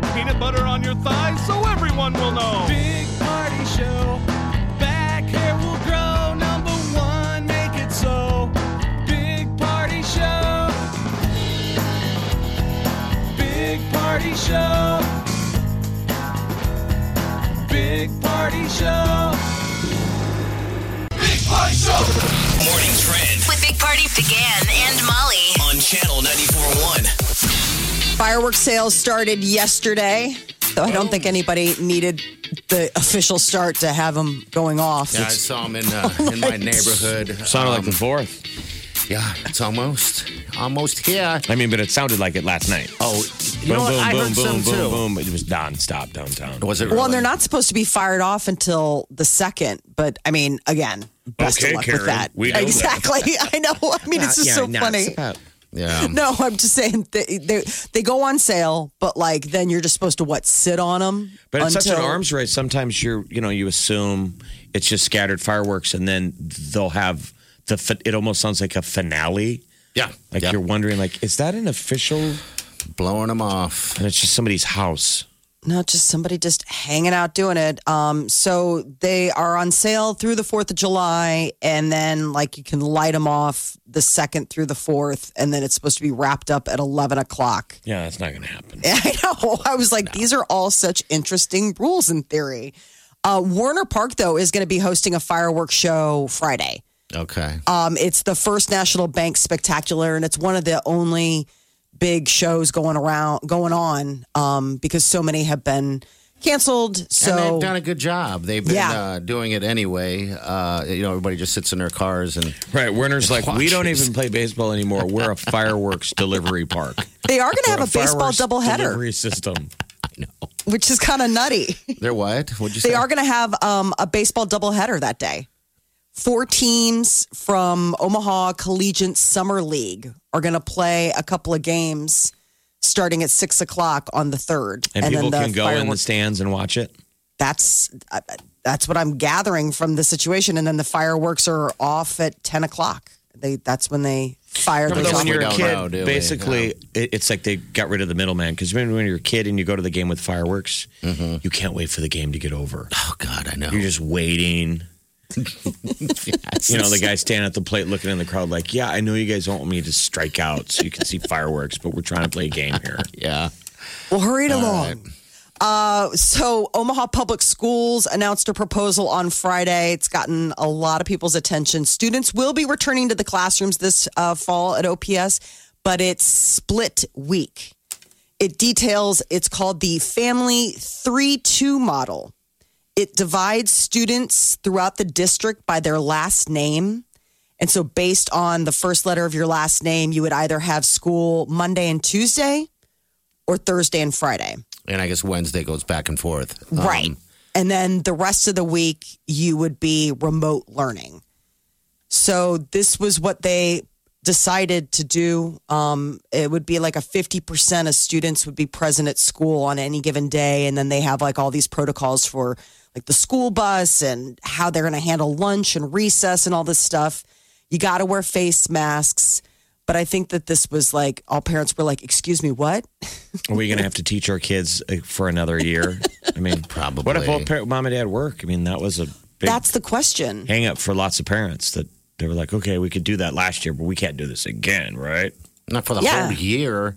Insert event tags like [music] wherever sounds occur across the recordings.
The peanut butter on your thighs so everyone will know. Big party show. Back hair will grow. Number one, make it so. Big party show. Big party show. Big party show. Big party show. Morning Trend With Big Party began and Molly. on Channel 94.1. Fireworks sales started yesterday, though I don't think anybody needed the official start to have them going off. Yeah, I saw them in uh, [laughs] in my neighborhood. Sounded like Um, the fourth. Yeah, it's almost almost here. I mean, but it sounded like it last night. Oh, you boom, know what? boom, I boom, heard boom, some boom, too. boom. It was nonstop downtown. Was it? Well, and they're not supposed to be fired off until the second, but I mean, again, best Okay, of luck Karen, with that. we know that. exactly. [laughs] I know. I mean, it's just Yeah, so no, funny. It's about- yeah. [laughs] No, I'm just saying they, they they go on sale, but like then you're just supposed to what sit on them. But it's until, such an arms race. Sometimes you're, you know, you assume it's just scattered fireworks, and then they'll have the. fi- It almost sounds like a finale. Yeah. Like yeah. you're wondering, like, is that an official? blowing them off. And it's just somebody's house. Not just somebody just hanging out doing it. Um, so they are on sale through the Fourth of July, and then like you can light them off the second through the fourth, and then it's supposed to be wrapped up at eleven o'clock. Yeah, that's not going to happen. [laughs] I know. I was like, these are all such interesting rules in theory. Uh, Werner Park, though, is going to be hosting a fireworks show Friday. Okay. Um, it's the first National Bank Spectacular, and it's one of the only big shows going around, going on, um, because so many have been canceled. So and they've done a good job. They've been Yeah. uh, doing it anyway. Uh, you know, everybody just sits in their cars and Right. Werner's like, we don't even play baseball anymore. We're a [laughs] fireworks delivery park. they are going to have We're a baseball fireworks doubleheader, delivery system. which is kind of nutty. they're what? What'd you say? They are going to have um, a baseball doubleheader that day. Four teams from Omaha Collegiate Summer League are going to play a couple of games starting at six o'clock on the third, And, people then the can go in the stands and watch it. That's uh, that's what I'm gathering from the situation, and then the fireworks are off at ten o'clock. They that's when they fire But those then off. when you're a kid, know, do we? basically, it, it's like they got rid of the middleman. Because when, when you're a kid and you go to the game with fireworks, you can't wait for the game to get over. oh God, I know. You're just waiting. Yes. You know, the guy standing at the plate looking in the crowd like, yeah, I know you guys don't want me to strike out so you can see fireworks, but we're trying to play a game here. [laughs] Yeah. Well, hurry it along. Uh, so, Omaha Public Schools announced a proposal on Friday. It's gotten a lot of people's attention. Students will be returning to the classrooms this uh, fall at OPS, but it's split week. It details, it's called the Family 3 2 model. It divides students throughout the district by their last name. And so, based on the first letter of your last name, you would either have school Monday and Tuesday or Thursday and Friday. And I guess Wednesday goes back and forth. Um, Right. And then the rest of the week, you would be remote learning. So this was what they decided to do. Um, it would be like a 50% of students would be present at school on any given day. And then they have like all these protocols for like the school bus and how they're going to handle lunch and recess and all this stuff. You got to wear face masks. But I think that this was like all parents were like, "Excuse me, what?" Are we going to have to teach our kids uh, for another year? I mean, Probably. [laughs] What if both par- mom and dad work? I mean, that was a big That's the question. hang up for lots of parents that they were like, okay, we could do that last year, but we can't do this again, right? Not for the Yeah. whole year.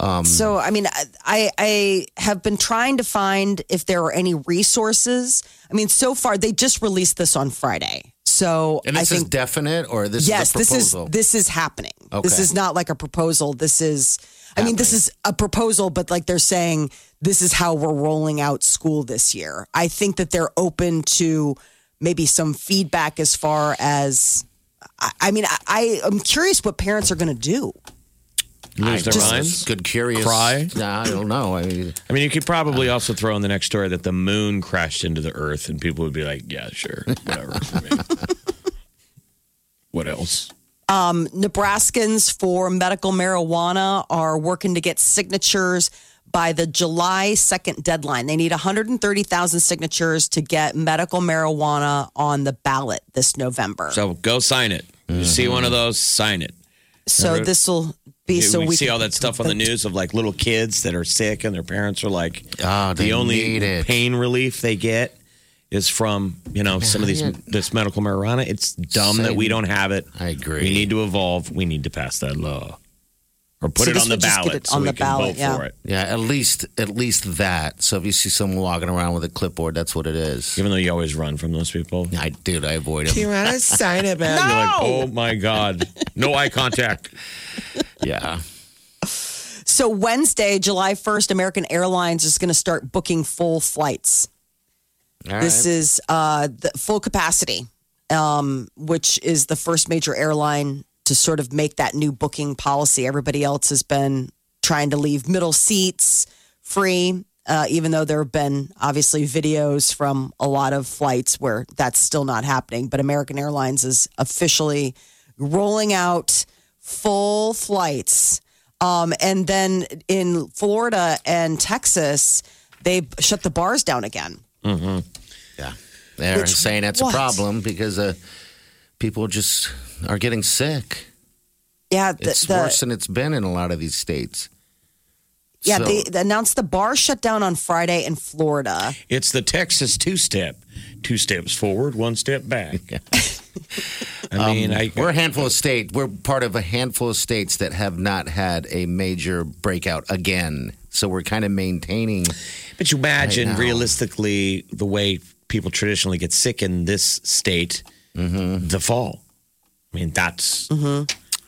Um, so, I mean, I I have been trying to find if there are any resources. I mean, so far they just released this on Friday, so And I this is definite, or this yes, is a this is this is happening. This is not like a proposal. This is, I mean, this is a proposal, but like they're saying, this is how we're rolling out school this year. I think that they're open to maybe some feedback as far as. I I mean, I, I am curious what parents are going to do. Lose their minds. Good, curious. Cry? Nah, I don't know. I mean, I mean, you could probably also throw in the next story that the moon crashed into the earth, and people would be like, "Yeah, sure, [laughs] whatever." I mean, what else? Um, Nebraskans for medical marijuana are working to get signatures by the July 2nd deadline. They need 130,000 signatures to get medical marijuana on the ballot this November. So, So go sign it. You see one of those, sign it. So this will be You- so we, we see can- all that stuff on the news of like little kids that are sick and their parents are like, ah, they the only pain relief they get is from you know some of these this medical marijuana. It's dumb that we don't have it. I agree. We need to evolve. We need to pass that law or put So it on the would just get ballot it so on we the can ballot, vote yeah. for it. Yeah, at least at least that. So if you see someone walking around with a clipboard, that's what it is. Even though you always run from those people. I dude, I avoid them. Do you want to [laughs] sign it, man? You're like, oh my god, no eye contact. [laughs] Yeah. So Wednesday, July 1st, American Airlines is going to start booking full flights. All This right. is uh, the full capacity, um, which is the first major airline to sort of make that new booking policy. Everybody else has been trying to leave middle seats free, uh, even though there have been obviously videos from a lot of flights where that's still not happening. But American Airlines is officially rolling out full flights. Um, and then in Florida and Texas, they shut the bars down again. yeah. They're Which- saying that's what? a problem because uh, people just are getting sick. Yeah, the, It's the- worse than it's been in a lot of these states. Yeah, So- they, they announced the bar shut down on Friday in Florida. It's the Texas two step. Two steps forward, one step back. [laughs] I mean, um, I, We're a handful of state. We're part of a handful of states that have not had a major breakout again. So we're kind of maintaining. But you imagine Right realistically the way people traditionally get sick in this state, mm-hmm. the fall. I mean, that's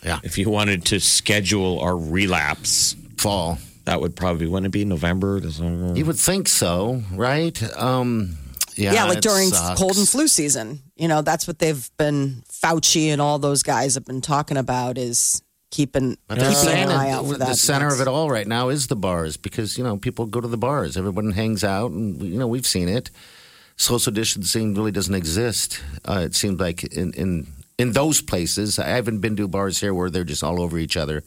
Yeah, if you wanted to schedule our relapse, fall. that would probably wouldn't it be November, December? You would think so, right? Um, yeah, Yeah, like during sucks. cold and flu season. You know, that's what they've been, Fauci and all those guys have been talking about is keeping, keeping an eye out for that. the center of it all right now is the bars because you know people go to the bars. Everyone hangs out, and you know we've seen it. Social distancing really doesn't exist. Uh, it seems like in, in in those places. I haven't been to bars here where they're just all over each other.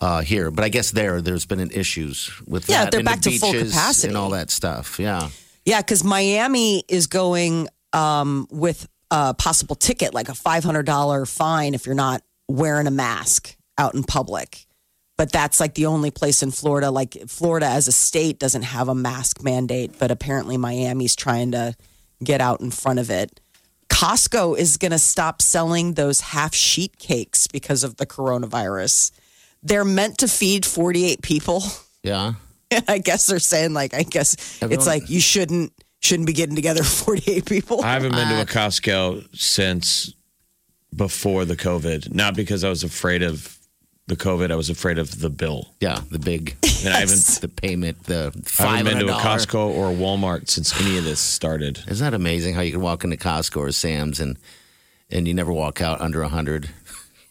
Uh, here, but I guess there, there's been an issues with Yeah, that. they're and the back to full capacity. and all that stuff. Yeah, Yeah, because Miami is going um, with a possible ticket, like a $500 fine if you're not wearing a mask out in public. But that's like the only place in Florida. Like Florida as a state doesn't have a mask mandate, but apparently Miami's trying to get out in front of it. Costco is going to stop selling those half sheet cakes because of the coronavirus. They're meant to feed 48 people. yeah. [laughs] I guess they're saying like I guess it's like you shouldn't shouldn't be getting together [laughs] 48 people. I haven't been to a uh, Costco since before the COVID. Not because I was afraid of the COVID, I was afraid of the bill. Yeah, the big, And I haven't the payment, the I five haven't been to a Costco or a Walmart since any of this started. Isn't that amazing how you can walk into Costco or Sam's and and you never walk out under a hundred? [laughs]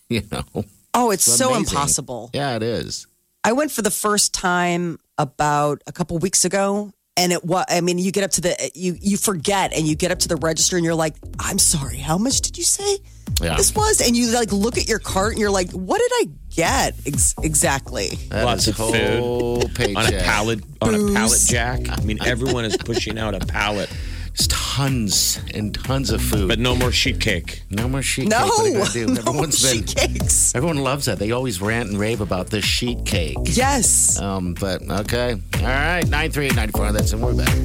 You know? oh, it's so amazing. impossible. Yeah, it is. I went for the first time about a couple weeks ago and it was I mean you get up to the you you forget and you get up to the register and you're like I'm sorry how much did you say Yeah. this was and you like look at your cart and you're like what did I get Ex- exactly That Lots is of food paycheck. [laughs] On a pallet on a pallet jack. I mean everyone is pushing out a pallet. Just tons and tons of food. But no more sheet cake. no more sheet No, cake. What are you gonna do? [laughs] no Everyone's been, sheet cakes. everyone loves that. They always rant and rave about the sheet cake. Yes. Um, but okay. All right. 93894. That's and we're back.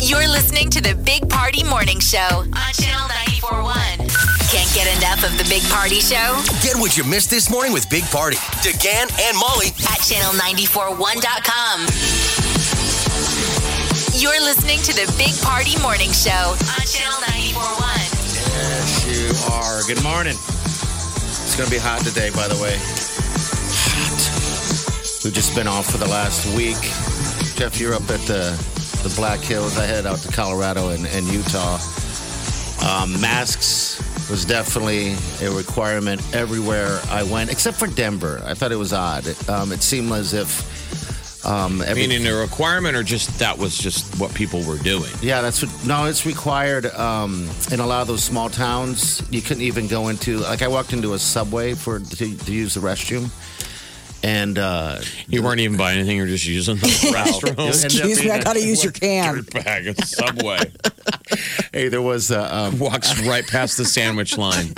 You're listening to the Big Party Morning Show on Channel 941. Can't get enough of the Big Party Show Get what you missed this morning with Big Party, DeGan and Molly at channel941.com. You're listening to the Big Party Morning Show on Channel 941. Yes, you are. Good morning. It's going to be hot today, by the way. Hot. We've just been off for the last week. Jeff, you're up at the, the Black Hills. I head out to Colorado and, and Utah. Um, masks was definitely a requirement everywhere I went, except for Denver. I thought it was odd. Um, it seemed as if um, every, Meaning a requirement or just that was just what people were doing? Yeah, that's what. No, it's required um, in a lot of those small towns. You couldn't even go into. Like, I walked into a subway for to, to use the restroom, and uh, You weren't even buying anything, you're just using the [laughs] restroom. [laughs] Excuse me, I gotta use your can. Bag of Subway. [laughs] hey, there was uh, um, Walks right past the sandwich line.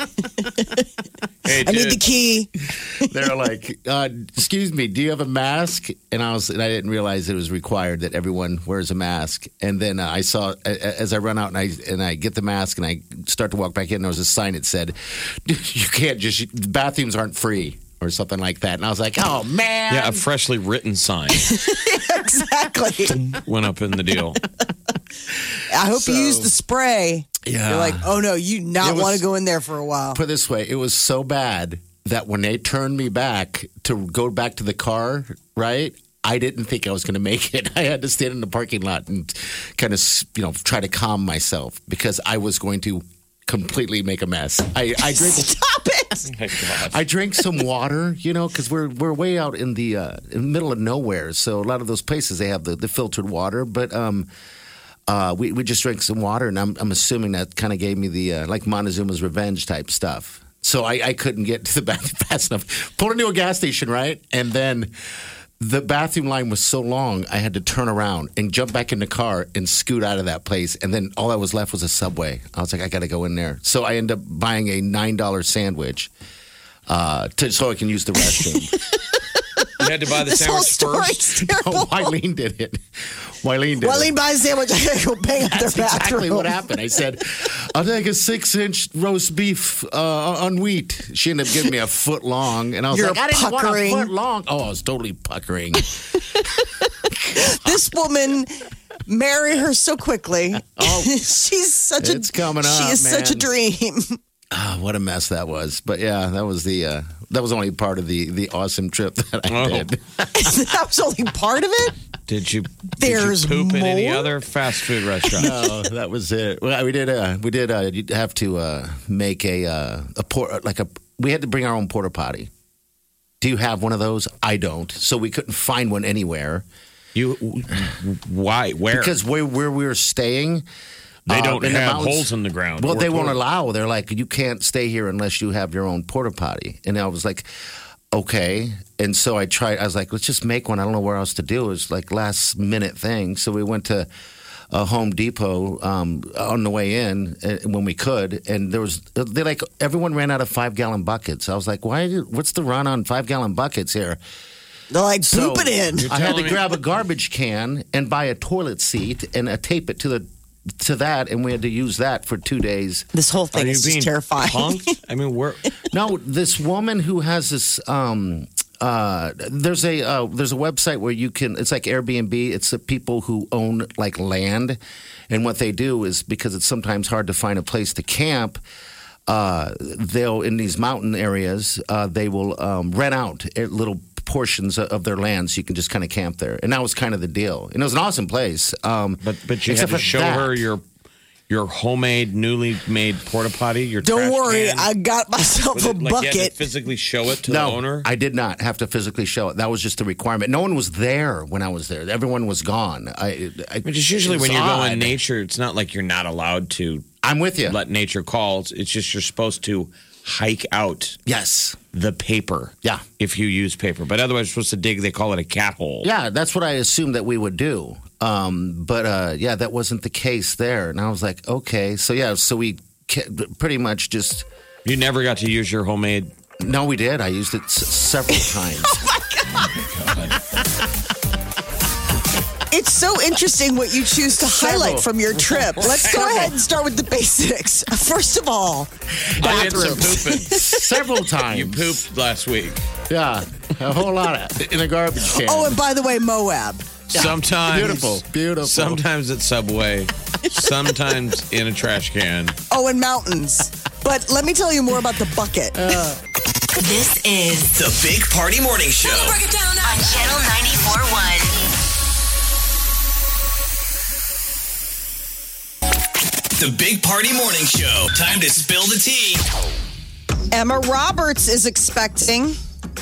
Hey, I need the key. they're like, uh, "Excuse me, do you have a mask?" And I was, and I didn't realize it was required that everyone wears a mask. And then uh, I saw a- a- as I run out and I and I get the mask and I start to walk back in. There was a sign that said, "You can't just bathrooms aren't free." Or something like that, and I was like, "Oh man!" Yeah, a freshly written sign [laughs] exactly. went up in the deal. I hope So- you use the spray. Yeah. You're like, oh no, you It not was- want to go in there for a while. put it this way, it was so bad that when they turned me back to go back to the car, right? I didn't think I was going to make it. [laughs] I had to stand in the parking lot and kind of, you know, try to calm myself because I was going to completely make a mess. I, I drink. [laughs] Stop it. [laughs] My I drank some water, you know, because we're we're way out in the uh, in the middle of nowhere. So a lot of those places they have the, the filtered water, but um, uh, we we just drank some water, and I'm I'm assuming that kind of gave me the uh, like Montezuma's revenge type stuff. So I, I couldn't get to the [laughs] bathroom fast enough. Pulled into a gas station, right, and then. The bathroom line was so long, I had to turn around and jump back in the car and scoot out of that place. And then all that was left was a subway. I was like, I got to go in there. So I ended up buying a $9 sandwich uh, to, so I can use the restroom. [laughs] You had to buy the This whole sandwich first. story's [laughs] terrible. oh, Wileen did it. Wileen did Wileen it. buys a sandwich. I gotta go bang up That's their bathroom. exactly what happened. I said, I'll take a six inch roast beef uh, on wheat. She ended up giving me a foot long. And I was You're like, I didn't puckering. want a foot long. Oh, I was totally puckering. [laughs] This woman marry her so quickly. [laughs] Oh, She's such a it's coming up. She up, is such a dream. Ah, what a mess that was. But yeah, that was the uh, that was only part of the the awesome trip that I Oh. did. [laughs] [laughs] that was only part of it. Did you, There's did you poop in any other fast food restaurant? no, that was it. Well, we did. Uh, we did. Uh, you'd have to uh, make a uh, a port like a. We had to bring our own porta potty. Do you have one of those? I don't. So we couldn't find one anywhere You, why? Where? because where where we were staying, they uh, don't in the have mountains- holes in the ground. Well, or they won't allow. They're like, you can't stay here unless you have your own porta potty. And I was like, okay. And so I tried. I was like, let's just make one. I don't know where else to do. It was like last minute thing. So we went to a Home Depot um, on the way in uh, when we could, and there was they like everyone ran out of five gallon buckets. I was like, why? What's the run on five gallon buckets here? They're like, So poop it in. I had to me- grab a garbage can and buy a toilet seat and uh, tape it to the to that, and we had to use that for two days. This whole Are thing you is being just terrifying. punked? I mean, we're [laughs] No, this woman who has this. Um, uh, there's a uh, there's a website where you can. It's like Airbnb. It's the people who own like land, and what they do is because it's sometimes hard to find a place to camp. Uh, they'll in these mountain areas. Uh, they will um, rent out little portions of their land so you can just kind of camp there. And that was kind of the deal. And it was an awesome place. Um, but but you had to show that. her your your homemade, newly made porta potty. Your Don't worry, can. I got myself Was a it like you bucket. physically show it to no, the owner. I did not have to physically show it. That was just the requirement. No one was there when I was there. Everyone was gone. I, I Which is usually it when you're odd. going nature, it's not like you're not allowed to I'm with you. let nature call. It's- It's just you're supposed to hike out yes. the paper. Yeah. If you use paper. But otherwise, you're supposed to dig, they call it a cat hole. Yeah, that's what I assumed that we would do. Um, but uh, yeah, that wasn't the case there. And I was like, okay. So yeah, so we pretty much just, You never got to use your homemade. no, we did. I used it s- several [laughs] times. It's so interesting what you choose to highlight from your trip. [laughs] Let's go ahead and start with the basics. [laughs] First of all, I did some bathrooms. pooping. [laughs] several times. You pooped last week. Yeah, a whole lot of, in a garbage can. Oh, and by the way, Moab. Sometimes beautiful, beautiful. Sometimes at Subway. sometimes in a trash can. Oh, and mountains. But let me tell you more about the bucket. Uh. This is The Big Party Morning Show. on Channel 94.1. The Big Party Morning Show. Time to spill the tea. Emma Roberts is expecting.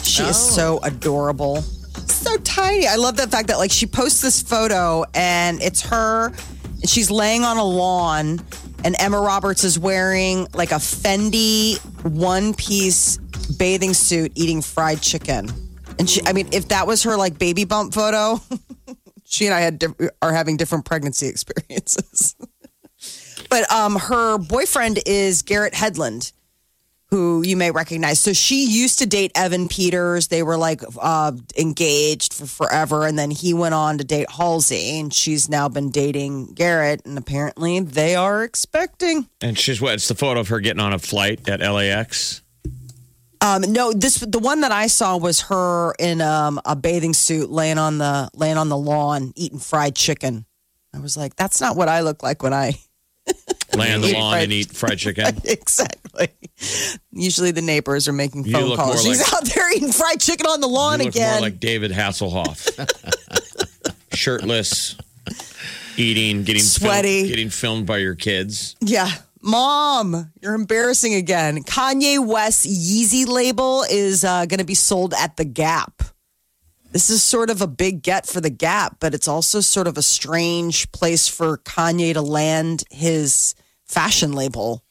She is oh. so adorable. So tiny. I love the fact that like she posts this photo and it's her and she's laying on a lawn and Emma Roberts is wearing like a Fendi one-piece bathing suit eating fried chicken. And she I mean if that was her like baby bump photo, [laughs] she and I had diff- are having different pregnancy [laughs] experiences. But um her boyfriend is Garrett Hedlund who you may recognize. So she used to date Evan Peters. They were like uh, engaged for forever. And then he went on to date Halsey. And she's now been dating Garrett. And apparently they are expecting. And she's what? It's the photo of her getting on a flight at LAX. Um, no, this the one that I saw was her in um, a bathing suit laying on the laying on the lawn eating fried chicken. I was like, that's not what I look like when I Lay on the lawn fried- and eat fried chicken. [laughs] exactly. Usually the neighbors are making phone calls. She's like- out there eating fried chicken on the lawn You look again. more like David Hasselhoff. [laughs] Shirtless, eating, getting Sweaty. filmed, getting filmed by your kids. Yeah. Mom, you're embarrassing again. Kanye West Yeezy label is uh, going to be sold at the Gap. This is sort of a big get for the Gap, but it's also sort of a strange place for Kanye to land his fashion label.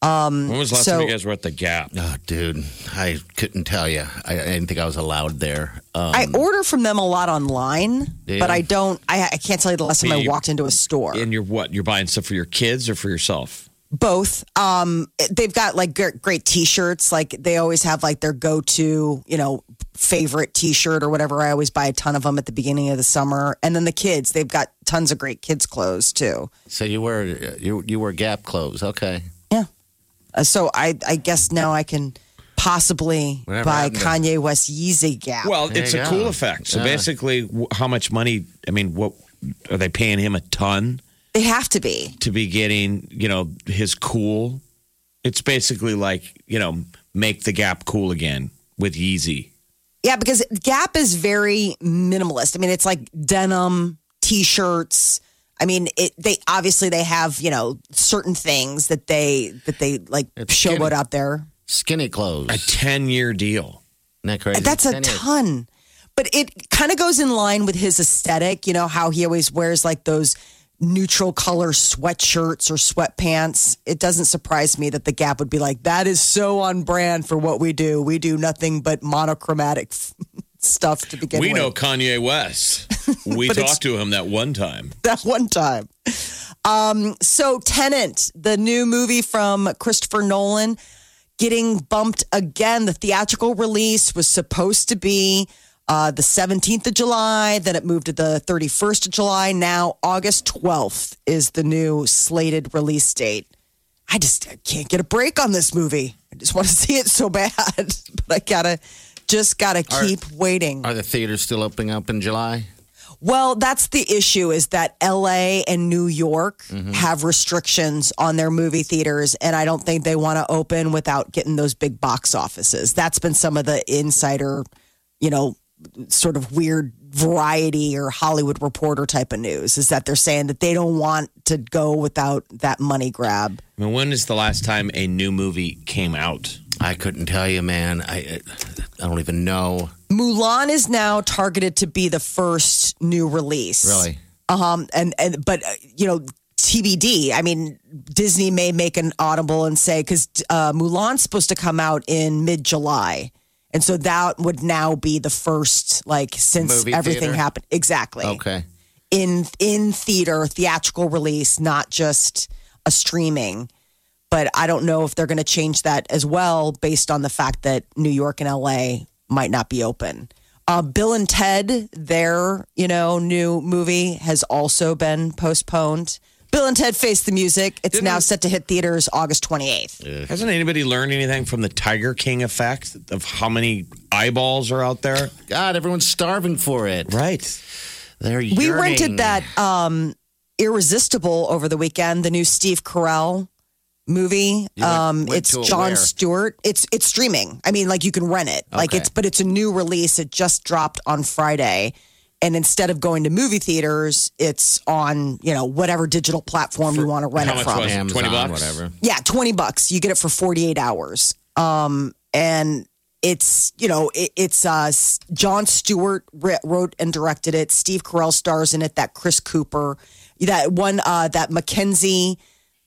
Um, When was the last So- time you guys were at the Gap? Oh, dude, I couldn't tell you. I, I didn't think I was allowed there. Um, I order from them a lot online, Yeah. but I don't. I, I can't tell you the last time I walked into a store. And you're what? You're buying stuff for your kids or for yourself? both um they've got like great, great t-shirts like they always have like their go-to you know favorite t-shirt or whatever i always buy a ton of them at the beginning of the summer and then the kids they've got tons of great kids clothes too so you wear you you wear Gap clothes, okay? yeah uh, so i i guess now i can possibly Whatever buy happened to- Kanye West Yeezy Gap. Well, There it's a go. cool effect. So Yeah. basically, how much money? I mean, what are they paying him a ton they have to be. to be getting? You know, his cool. It's basically like you know, make the Gap cool again with Yeezy. Yeah, because Gap is very minimalist. I mean, it's like denim, t-shirts. I mean, it, they obviously they have you know certain things that they that they like It's showboat skinny. out there. Skinny clothes. A ten year deal. Isn't that crazy? That's a ton. But it kind of goes in line with his aesthetic. You know how he always wears like those neutral color sweatshirts or sweatpants. It doesn't surprise me that the Gap would be like, that is so on brand for what we do. We do nothing but monochromatic [laughs] stuff to begin we with. We know Kanye West. [laughs] We talked to him that one time. [laughs] that one time. Um, so Tenet, the new movie from Christopher Nolan, getting bumped again. The theatrical release was supposed to be uh, the 17th of July, then it moved to the 31st of July. Now August 12th is the new slated release date. I just I can't get a break on this movie. I just want to [laughs] see it so bad, [laughs] but I gotta just gotta keep waiting. Are the theaters still opening up in July? Well, that's the issue is that LA and New York Mm-hmm. have restrictions on their movie theaters, and I don't think they want to open without getting those big box offices. That's been some of the insider, you know, sort of weird variety or Hollywood reporter type of news is that they're saying that they don't want to go without that money grab. I mean, when is the last time a new movie came out? I couldn't tell you, man. I I don't even know. Mulan is now targeted to be the first new release. Really? Um, and and but uh, you know TBD. I mean, Disney may make an audible and say because uh, Mulan's supposed to come out in mid July, and so that would now be the first like since Movie everything theater? happened exactly. Okay. in in theater theatrical release, not just a streaming. But I don't know if they're going to change that as well, based on the fact that New York and LA might not be open. Uh, Bill and Ted, their you know new movie has also been postponed. Bill and Ted Face the Music. It's now set to hit theaters August 28th. Hasn't anybody learned anything from the Tiger King effect of how many eyeballs are out there? [laughs] God, everyone's starving for it. Right. They're We yearning. rented that um, Irresistible over the weekend, the new Steve Carell movie. You went- um, went it's to it John where? Stewart. It's it's streaming. I mean, like you can rent it. Like Okay. it's but it's a new release. It just dropped on Friday. And instead of going to movie theaters, it's on, you know, whatever digital platform you want to rent how it much from. was? Amazon, 20 bucks? whatever. Yeah, 20 bucks. You get it for 48 hours. Um, and it's, you know, it, it's uh, Jon Stewart wrote and directed it. Steve Carell stars in it, that Chris Cooper, that one, uh, that Mackenzie,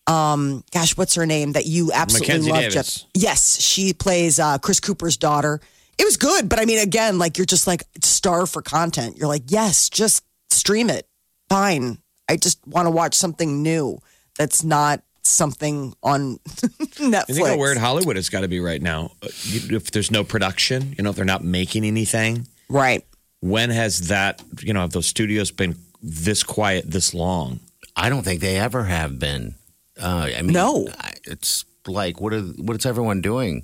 um, gosh, what's her name that you absolutely Mackenzie love? Davis. Yes, she plays uh, Chris Cooper's daughter. It was good, but I mean, again, like you're just like star for content. You're like, yes, just stream it. Fine. I just want to watch something new that's not something on [laughs] Netflix. You think how weird Hollywood has got to be right now? Uh, If there's no production, you know, if they're not making anything, Right. when has that, you know, have those studios been this quiet this long? I don't think they ever have been. Uh, I mean, No. I- It's like what are what is everyone doing?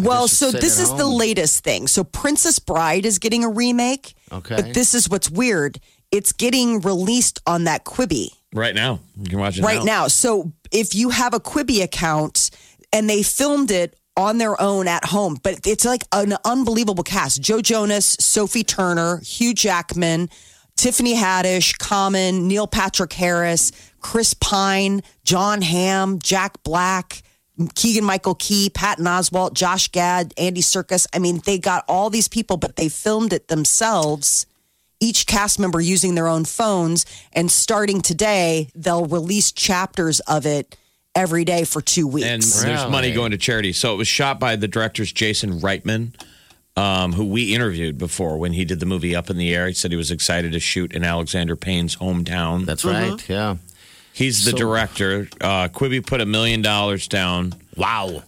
Well, so this is the latest thing. So Princess Bride is getting a remake. Okay. But this is what's weird. It's getting released on that Quibi. Right now, you can watch it right now. So if you have a Quibi account and they filmed it on their own at home, but it's like an unbelievable cast: Joe Jonas, Sophie Turner, Hugh Jackman, Tiffany Haddish, Common, Neil Patrick Harris, Chris Pine, Jon Hamm, Jack Black. Keegan Michael Key, Patton Oswalt, Josh Gad, Andy Serkis. I mean, they got all these people, but they filmed it themselves each cast member using their own phones. And starting today, they'll release chapters of it every day for two weeks. And there's money going to charity. So it was shot by the director's Jason Reitman, um, who we interviewed before when he did the movie Up in the Air. He said he was excited to shoot in Alexander Payne's hometown. That's Mm-hmm. right. Yeah. He's the So- director. Uh, Quibi put a million dollars down. Wow.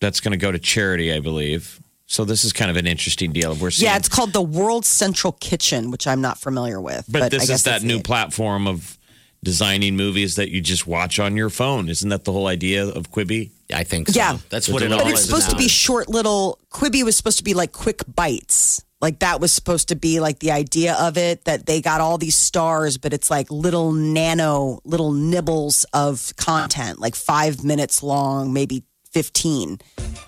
That's going to go to charity, I believe. So this is kind of an interesting deal. We're seeing, yeah, it's called the World Central Kitchen, which I'm not familiar with. but, But, this I guess is that new it. platform of designing movies that you just watch on your phone. Isn't that the whole idea of Quibi? I think so. Yeah. That's what it But all But it's is supposed to be short little. Quibi was supposed to be like quick bites. Like that was supposed to be like the idea of it that they got all these stars, but it's like little nano, little nibbles of content, like five minutes long, maybe 15.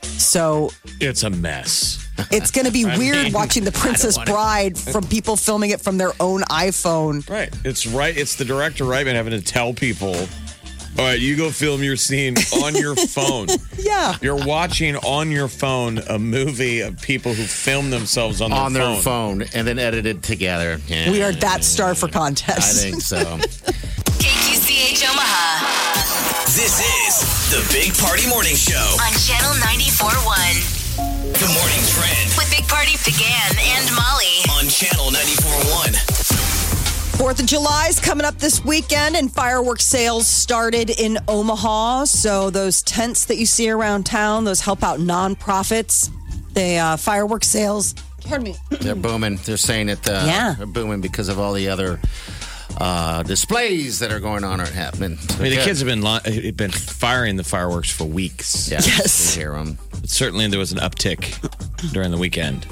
So It's a mess. it's going to be [laughs] weird mean, watching The Princess Bride from people filming it from their own iPhone. Right. It's right. It's the director, right, man, having to tell people, all right, you go film your scene on your [laughs] phone. Yeah. You're watching on your phone a movie of people who film themselves on their on their phone. phone and then edited together. Yeah. We are that star for contest. I think so. [laughs] KQCH Omaha This is the Big Party Morning Show. on Channel 94.1 The morning trend with Big Party began and Molly. on Channel 94.1. Fourth of July is coming up this weekend, and fireworks sales started in Omaha. So those tents that you see around town, those help out nonprofits. The uh, fireworks sales. Pardon me. They're booming. They're saying that Uh, Yeah. They're booming because of all the other uh, displays that are going on or happening. I mean, the kids have been li- been firing the fireworks for weeks. Yeah, Yes. You hear them. But certainly, there was an uptick during the weekend.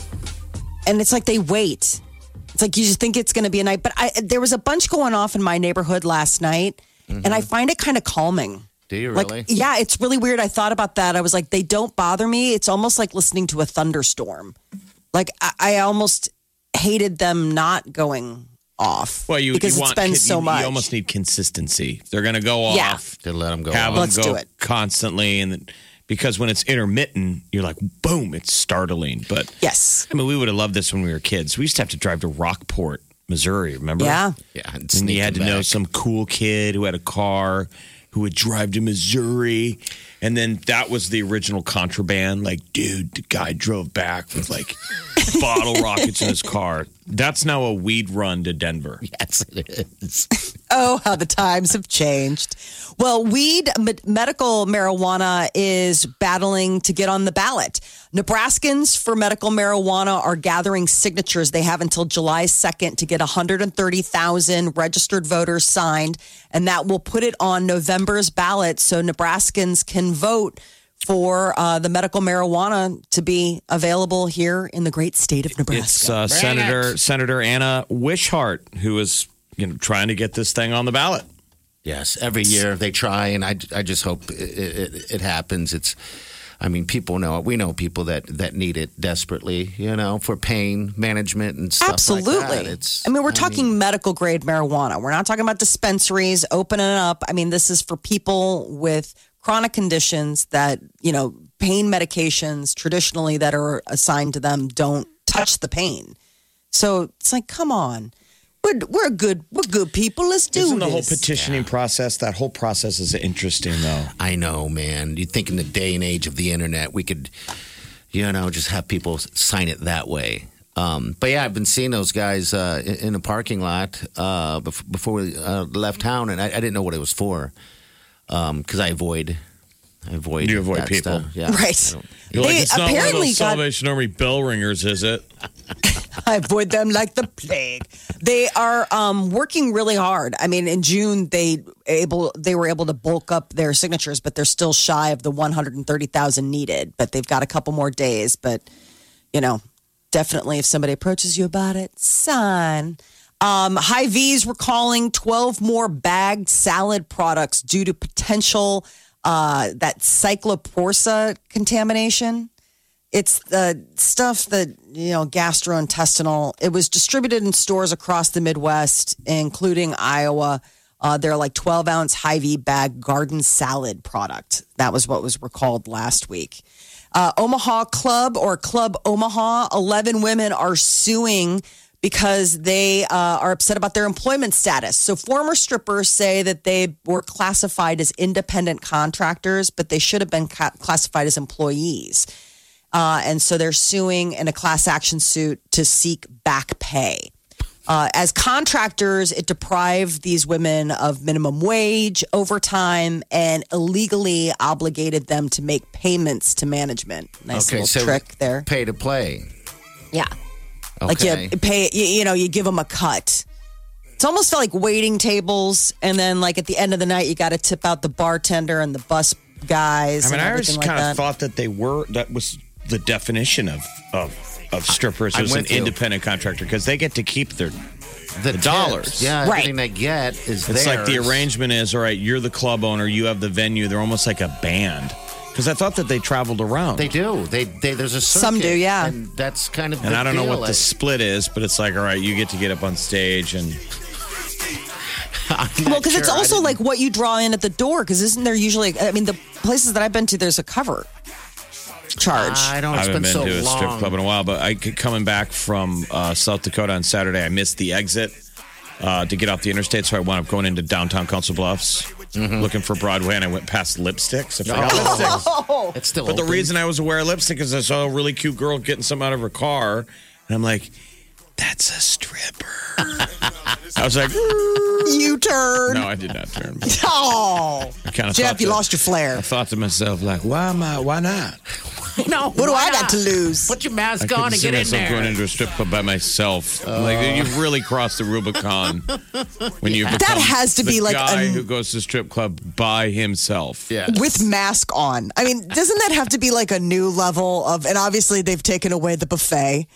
and it's like they wait. It's like you just think it's going to be a night, but I, there was a bunch going off in my neighborhood last night, and I mm-hmm. find it kind of calming. Do you Like, really? yeah, it's really weird. I thought about that. I was like, they don't bother me. It's almost like listening to a thunderstorm. Like I, I almost hated them not going off. Well, you because you it's want been you, so much. You almost need consistency. If They're going to go off. Yeah. off. to let them go. have on. them Let's go do it. constantly, and then, because when it's intermittent, you're like, boom, it's startling. But yes. I mean, we would have loved this when we were kids. We used to have to drive to Rockport, Missouri. Remember? Yeah. Yeah, and, And you had to sneak them know some cool kid who had a car who would drive to Missouri. And then that was the original contraband. Like, dude, the guy drove back with like [laughs] bottle rockets in his car. That's now a weed run to Denver. Yes, it is. Oh, how the times have changed. Well, weed, me- medical marijuana is battling to get on the ballot. Nebraskans for medical marijuana are gathering signatures. They have until July 2nd to get 130,000 registered voters signed, and that will put it on November's ballot so Nebraskans can vote for uh, the medical marijuana to be available here in the great state of Nebraska. It's uh, Senator Senator Anna Wishart who is you know trying to get this thing on the ballot. Yes, every year they try, and I, I just hope it, it, it happens. It's, I mean, people know it. We know people that that need it desperately, you know, for pain management and stuff Absolutely. like that. It's, I mean, we're talking medical grade marijuana. We're not talking about dispensaries opening up. I mean, this is for people with chronic conditions that, you know, pain medications traditionally that are assigned to them don't touch the pain. So it's like, come on. We're, we're good. We're good people. Let's do Isn't the this. whole petitioning process? That whole process is interesting, though. I know, man. You think in the day and age of the internet, we could, you know, just have people sign it that way. Um, but yeah, I've been seeing those guys uh, in, in the parking lot uh, before we uh, left town, and I, I didn't know what it was for because I avoid. I avoid. You avoid that people. stuff. Yeah. Right. You're like, They it's not one of apparently those got- Salvation Army bell ringers, is it? [laughs] I avoid them like the plague. They are um, working really hard. I mean, in June they able they were able to bulk up their signatures, but they're still shy of the one hundred and thirty thousand needed. But they've got a couple more days. But you know, definitely, if somebody approaches you about it, sign. Um, Hy-Vee's recalling twelve more bagged salad products due to potential uh, that cyclospora contamination. It's the stuff that, you know, gastrointestinal. It was distributed in stores across the Midwest, including Iowa. Uh, they're like 12 ounce Hy-Vee bag garden salad product. That was what was recalled last week. Uh, Omaha Club or Club Omaha, 11 women are suing because they uh, are upset about their employment status. So, former strippers say that they were classified as independent contractors, but they should have been ca- classified as employees. Uh, and so they're suing in a class action suit to seek back pay. Uh, as contractors, it deprived these women of minimum wage, overtime, and illegally obligated them to make payments to management. Nice Okay, little so trick there. pay to play. Yeah. Like you pay, you, you know, you give them a cut. It's almost like waiting tables, and then like at the end of the night, you got to tip out the bartender and the bus guys. I mean, and I always everything like kind of thought that they were. That was the definition of of, of strippers I'm as an with you. independent contractor because they get to keep their. The, The dollars. Yeah, Right. everything they get is It's like the arrangement is all right. You're the club owner. You have the venue. They're almost like a band. Because I thought that they traveled around. They do. They, they there's a circuit, Some do, yeah. And that's kind of and the I don't know what the split is, but it's like, all right, you get to get up on stage and [laughs] Well, because it's sure. I also like what you draw in at the door. Because isn't there usually? I mean, the places that I've been to, there's a cover charge. I don't. I haven't been been so to a long. strip club in a while, but I coming back from uh, South Dakota on Saturday, I missed the exit uh, to get off the interstate, so I wound up going into downtown Council Bluffs, Mm-hmm. looking for Broadway, and I went past lipsticks. I forgot Oh. lipsticks. It's still. But the reason I was aware of lipstick is I saw a really cute girl getting some out of her car, and I'm like, "That's a stripper." I was like, you turn. "No, I did not turn." [laughs] Oh, I kind of Jeff, you lost your flair. I thought to myself, like, "Why am I? Why not?" [laughs] no. What do I got to lose? Put your mask couldn't on and get in myself going there. into a strip club by myself. Uh. like you've really crossed the Rubicon when you That has to the be like guy a- who goes to strip club by himself. Yeah. With mask on. I mean, doesn't that have to be like a new level of? And obviously, they've taken away the buffet.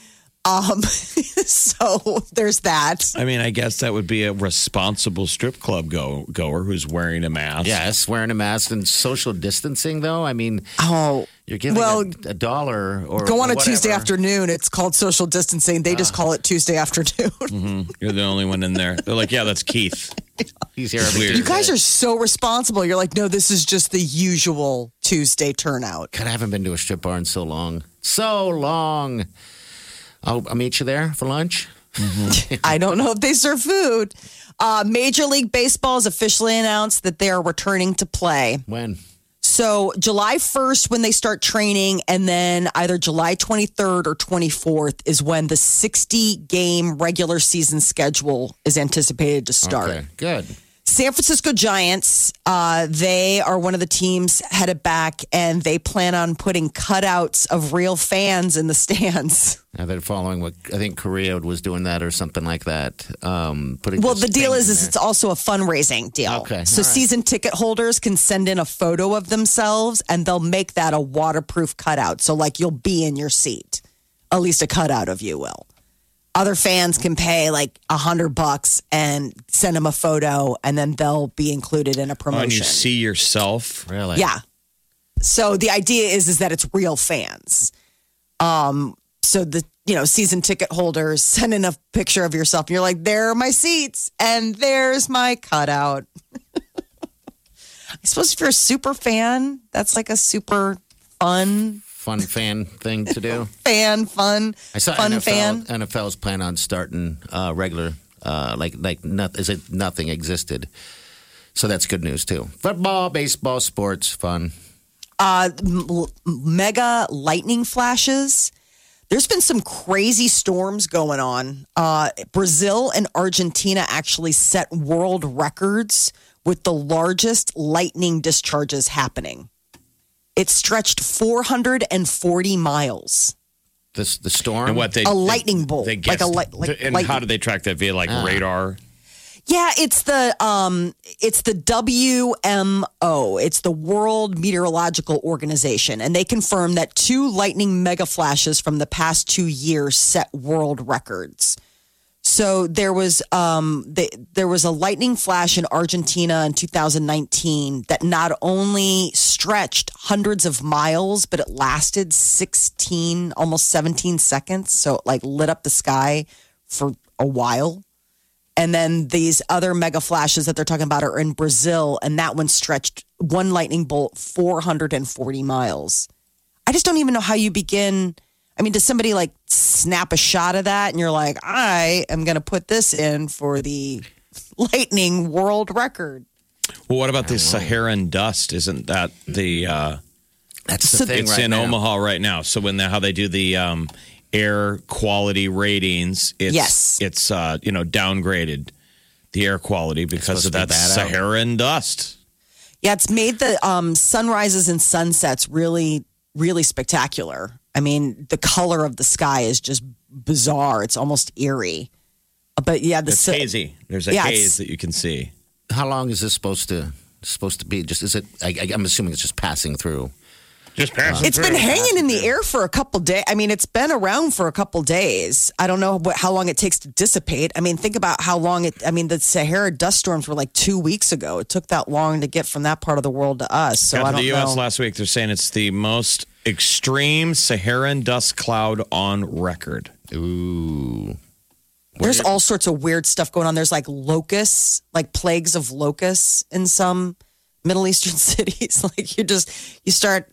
Um, [laughs] so there's that. I mean, I guess that would be a responsible strip club go goer who's wearing a mask. Yes, wearing a mask and social distancing, though. I mean, Oh, you're giving Well, a, a dollar or go on a whatever. Tuesday afternoon. It's called social distancing. They just call it Tuesday afternoon. [laughs] You're the only one in there. They're like, yeah, that's Keith. [laughs] He's here every You guys are so responsible. You're like, no, this is just the usual Tuesday turnout. God, I haven't been to a strip bar in so long. So long. I'll, I'll meet you there for lunch. [laughs] I don't know if they serve food. Uh, Major League Baseball has officially announced that they are returning to play. When? So July 1st when they start training, and then either July 23rd or 24th is when the 60 game regular season schedule is anticipated to start. Okay, good. San Francisco Giants, uh, they are one of the teams headed back, and they plan on putting cutouts of real fans in the stands. [laughs] Now they're following what I think Korea was doing that or something like that. Um, putting Well, the deal is, is it's also a fundraising deal. Okay, So right. season ticket holders can send in a photo of themselves, and they'll make that a waterproof cutout. So like you'll be in your seat, at least a cutout of you will. Other fans can pay like a hundred bucks and send them a photo, and then they'll be included in a Oh, promotion. and you see yourself. really Yeah. So the idea is is that it's real fans. Um so the you know season ticket holders send in a picture of yourself and you're like there are my seats and there's my cutout. [laughs] I suppose if you're a super fan, that's like a super fun fun fan thing to do. [laughs] fan fun I saw fun NFL, fan. NFL's plan on starting uh, regular, uh, like like not, as if nothing existed. So that's good news too. Football, baseball, sports, fun. uh, m- mega lightning flashes. There's been some crazy storms going on. Uh, Brazil and Argentina actually set world records with the largest lightning discharges happening. It stretched 440 miles. This the storm. And what they A lightning bolt, They like a guess- light- like and lightning. how do they track that via like Ah. radar? Yeah, it's the um it's the WMO. It's the World Meteorological Organization and they confirmed that two lightning mega flashes from the past 2 years set world records. So there was um the, there was a lightning flash in Argentina in 2019 that not only stretched hundreds of miles but it lasted 16 almost 17 seconds so it like lit up the sky for a while. And then these other mega flashes that they're talking about are in Brazil, and that one stretched one lightning bolt 440 miles. I just don't even know how you begin. I mean, does somebody like snap a shot of that and you're like, I am going to put this in for the lightning world record? Well, what about the Saharan dust? Isn't that the? Uh, That's the So- thing it's right in now. Omaha right now. So when they, how they do the um, air quality ratings, it's Yes. it's uh, you know downgraded the air quality because of to be that out. Saharan dust. Yeah, it's made the um, sunrises and sunsets really, really spectacular. I mean, the color of the sky is just bizarre. It's almost eerie. But yeah, the It's sa- hazy. There's a Yeah, haze that you can see. How long is this supposed to supposed to be? Just is it? I, I, I'm assuming it's just passing through. Just passing It's been hanging in the air for a couple days. I mean, it's been around for a couple days. I don't know what, how long it takes to dissipate. I mean, think about how long it. I mean, the Sahara dust storms were like two weeks ago. It took that long to get from that part of the world to us. So Got I don't the U.S. know. last week. They're saying it's the most extreme Saharan dust cloud on record. Ooh, There's all sorts of weird stuff going on. There's like locusts, like plagues of locusts in some Middle Eastern [laughs] cities. [laughs] like you just you start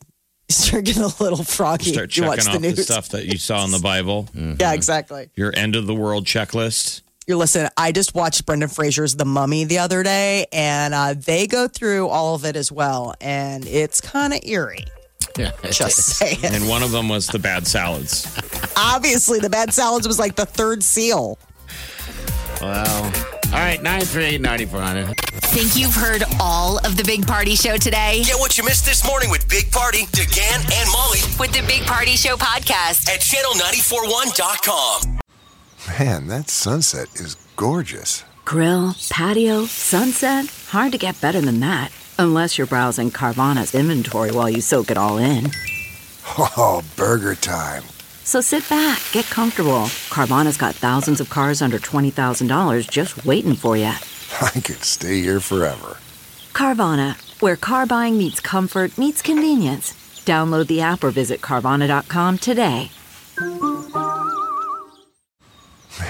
you start getting a little froggy. Start you watch checking the off the news. stuff that you saw in the Bible. [laughs] Yeah, exactly. Your end of the world checklist. You listen. I just watched Brendan Fraser's The Mummy the other day, and uh, they go through all of it as well, and it's kind of eerie. Yeah. [laughs] Just saying. And one of them was the bad salads. Obviously, the bad salads was like the third seal. Well, all right, nine three eight ninety four hundred. Think you've heard all of the Big Party Show today? Get what you missed this morning with Big Party, DeGan, and Molly With the Big Party Show podcast. at channel941.com. Man, that sunset is gorgeous. Grill, patio, sunset. Hard to get better than that. Unless you're browsing Carvana's inventory while you soak it all in. Oh, burger time. So sit back, get comfortable. Carvana's got thousands of cars under $20,000 just waiting for you. [laughs] I could stay here forever. Carvana, where car buying meets comfort, meets convenience. Download the app or visit Carvana.com today.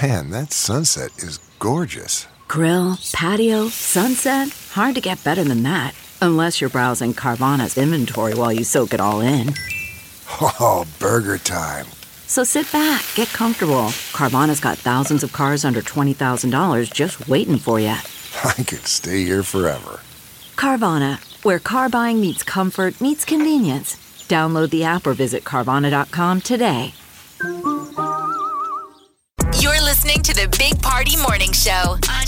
Man, that sunset is gorgeous. Grill, patio, sunset. Hard to get better than that. Unless you're browsing Carvana's inventory while you soak it all in. Oh, burger time. So sit back, get comfortable. Carvana's got thousands of cars under $20,000 just waiting for you. [laughs] I could stay here forever. Carvana, where car buying meets comfort, meets convenience. Download the app or visit Carvana.com today. You're listening to the Big Party Morning Show on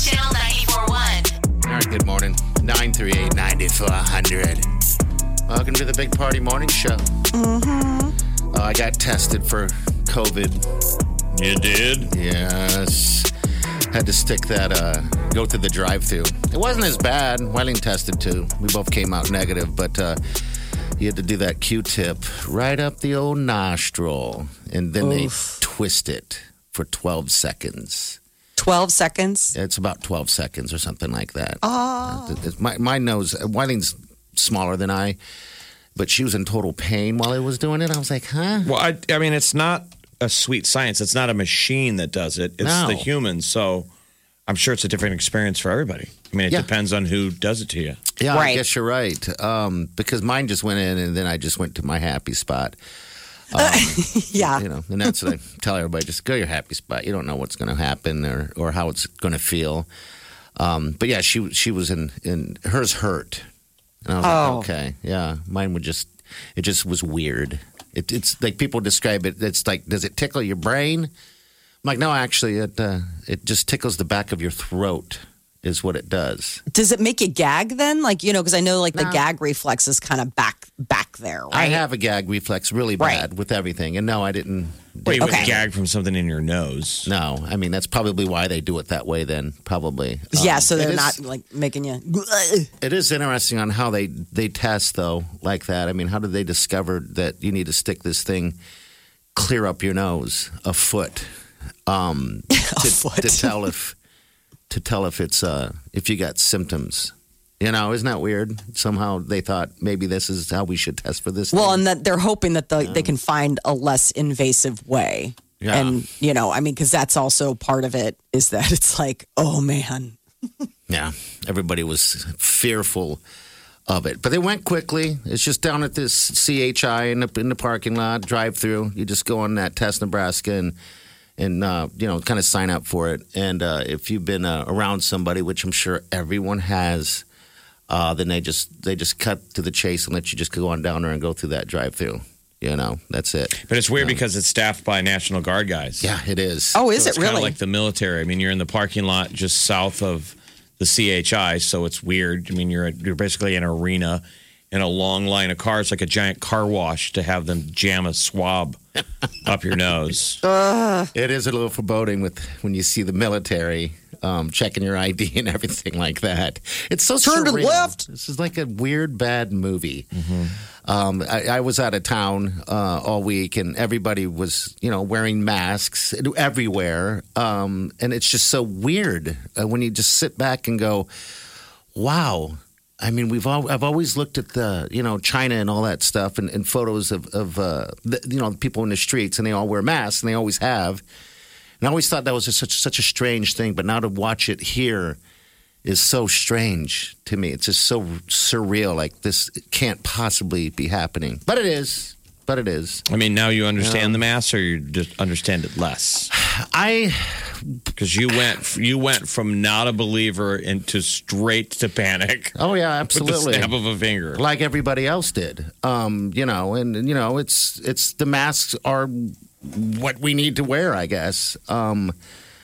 good morning. 938 9400. Welcome to the Big Party Morning Show. Mm-hmm. Uh, I got tested for COVID. You did? Yes. Had to stick that, uh, go through the drive through. It wasn't as bad. Wilding tested too. We both came out negative, but uh, you had to do that Q tip right up the old nostril. And then they twist it for 12 seconds. 12 seconds. It's about 12 seconds or something like that. Oh. My, my nose, Wiling's smaller than I, but she was in total pain while I was doing it. I was like, huh? Well, I, I mean, it's not a sweet science. It's not a machine that does it. It's No. the human. So I'm sure it's a different experience for everybody. I mean, it Yeah. depends on who does it to you. Yeah, I Right. guess you're right. Um, because mine just went in and then I just went to my happy spot. [laughs] Yeah. You know, and that's what I tell everybody just go to your happy spot. You don't know what's going to happen or, or how it's going to feel. Um, but yeah, she she was in, in hers hurt. And I was Oh. like, okay, yeah. Mine would just, it just was weird. It, it's like people describe it. It's like, does it tickle your brain? I'm like, no, actually, it uh, it just tickles the back of your throat. Is what it does. Does it make you gag then? Like, you know, because I know like the gag reflex is kind of back back there, right? I have a gag reflex really Right. bad with everything, and no, I didn't. Well, you Okay. would gag from something in your nose. No, I mean that's probably why they do it that way. Then probably, yeah, Um, so they're not is- like making you. [laughs] It is interesting on how they they test though, like that. I mean, how did they discover that you need to stick this thing clear up your nose a foot, um, [laughs] to, foot. to tell if to tell if it's uh if you got symptoms. You know, isn't that weird? Somehow they thought maybe this is how we should test for this. Well, thing. and that they're hoping that the, they can find a less invasive way. Yeah. And, you know, I mean, because that's also part of it is that [laughs] it's like, oh man. [laughs] Yeah, everybody was fearful of it, but they went quickly. It's just down at this CHI in the, in the parking lot, drive through. You just go on that test Nebraska and and uh, you know kind of sign up for it. And uh, if you've been uh, around somebody, which I'm sure everyone has, uh, then they just they just cut to the chase and let you just go on down there and go through that drive through. You know, that's it. But it's weird because it's staffed by National Guard guys. Yeah, it is. Oh, is So it it's kind of really? like the military. I mean, you're in the parking lot just south of the CHI, so it's weird. I mean, you're you're basically in an arena in a long line of cars, like a giant car wash, to have them jam a swab up your nose. [laughs] It is a little foreboding with when you see the military um, checking your ID and everything like that. It's so Turn to the left. This is like a weird bad movie. Um, I, I was out of town uh, all week, and everybody was, you know, wearing masks everywhere, um, and it's just so weird uh, when you just sit back and go, "Wow." I mean, we've all, I've always looked at the you know China and all that stuff and, and photos of of uh, the, you know people in the streets and they all wear masks and they always have, and I always thought that was such such a strange thing. But now to watch it here is so strange to me. It's just so surreal. Like this can't possibly be happening, but it is. But it is. I mean, now you understand the mass, or you just understand it less [sighs] I because you went you went from not a believer into straight to panic oh yeah, [laughs] absolutely. snap of a finger. like everybody else did. Um, you know, and and, you know, it's it's the masks are what we need to wear, I guess. Um,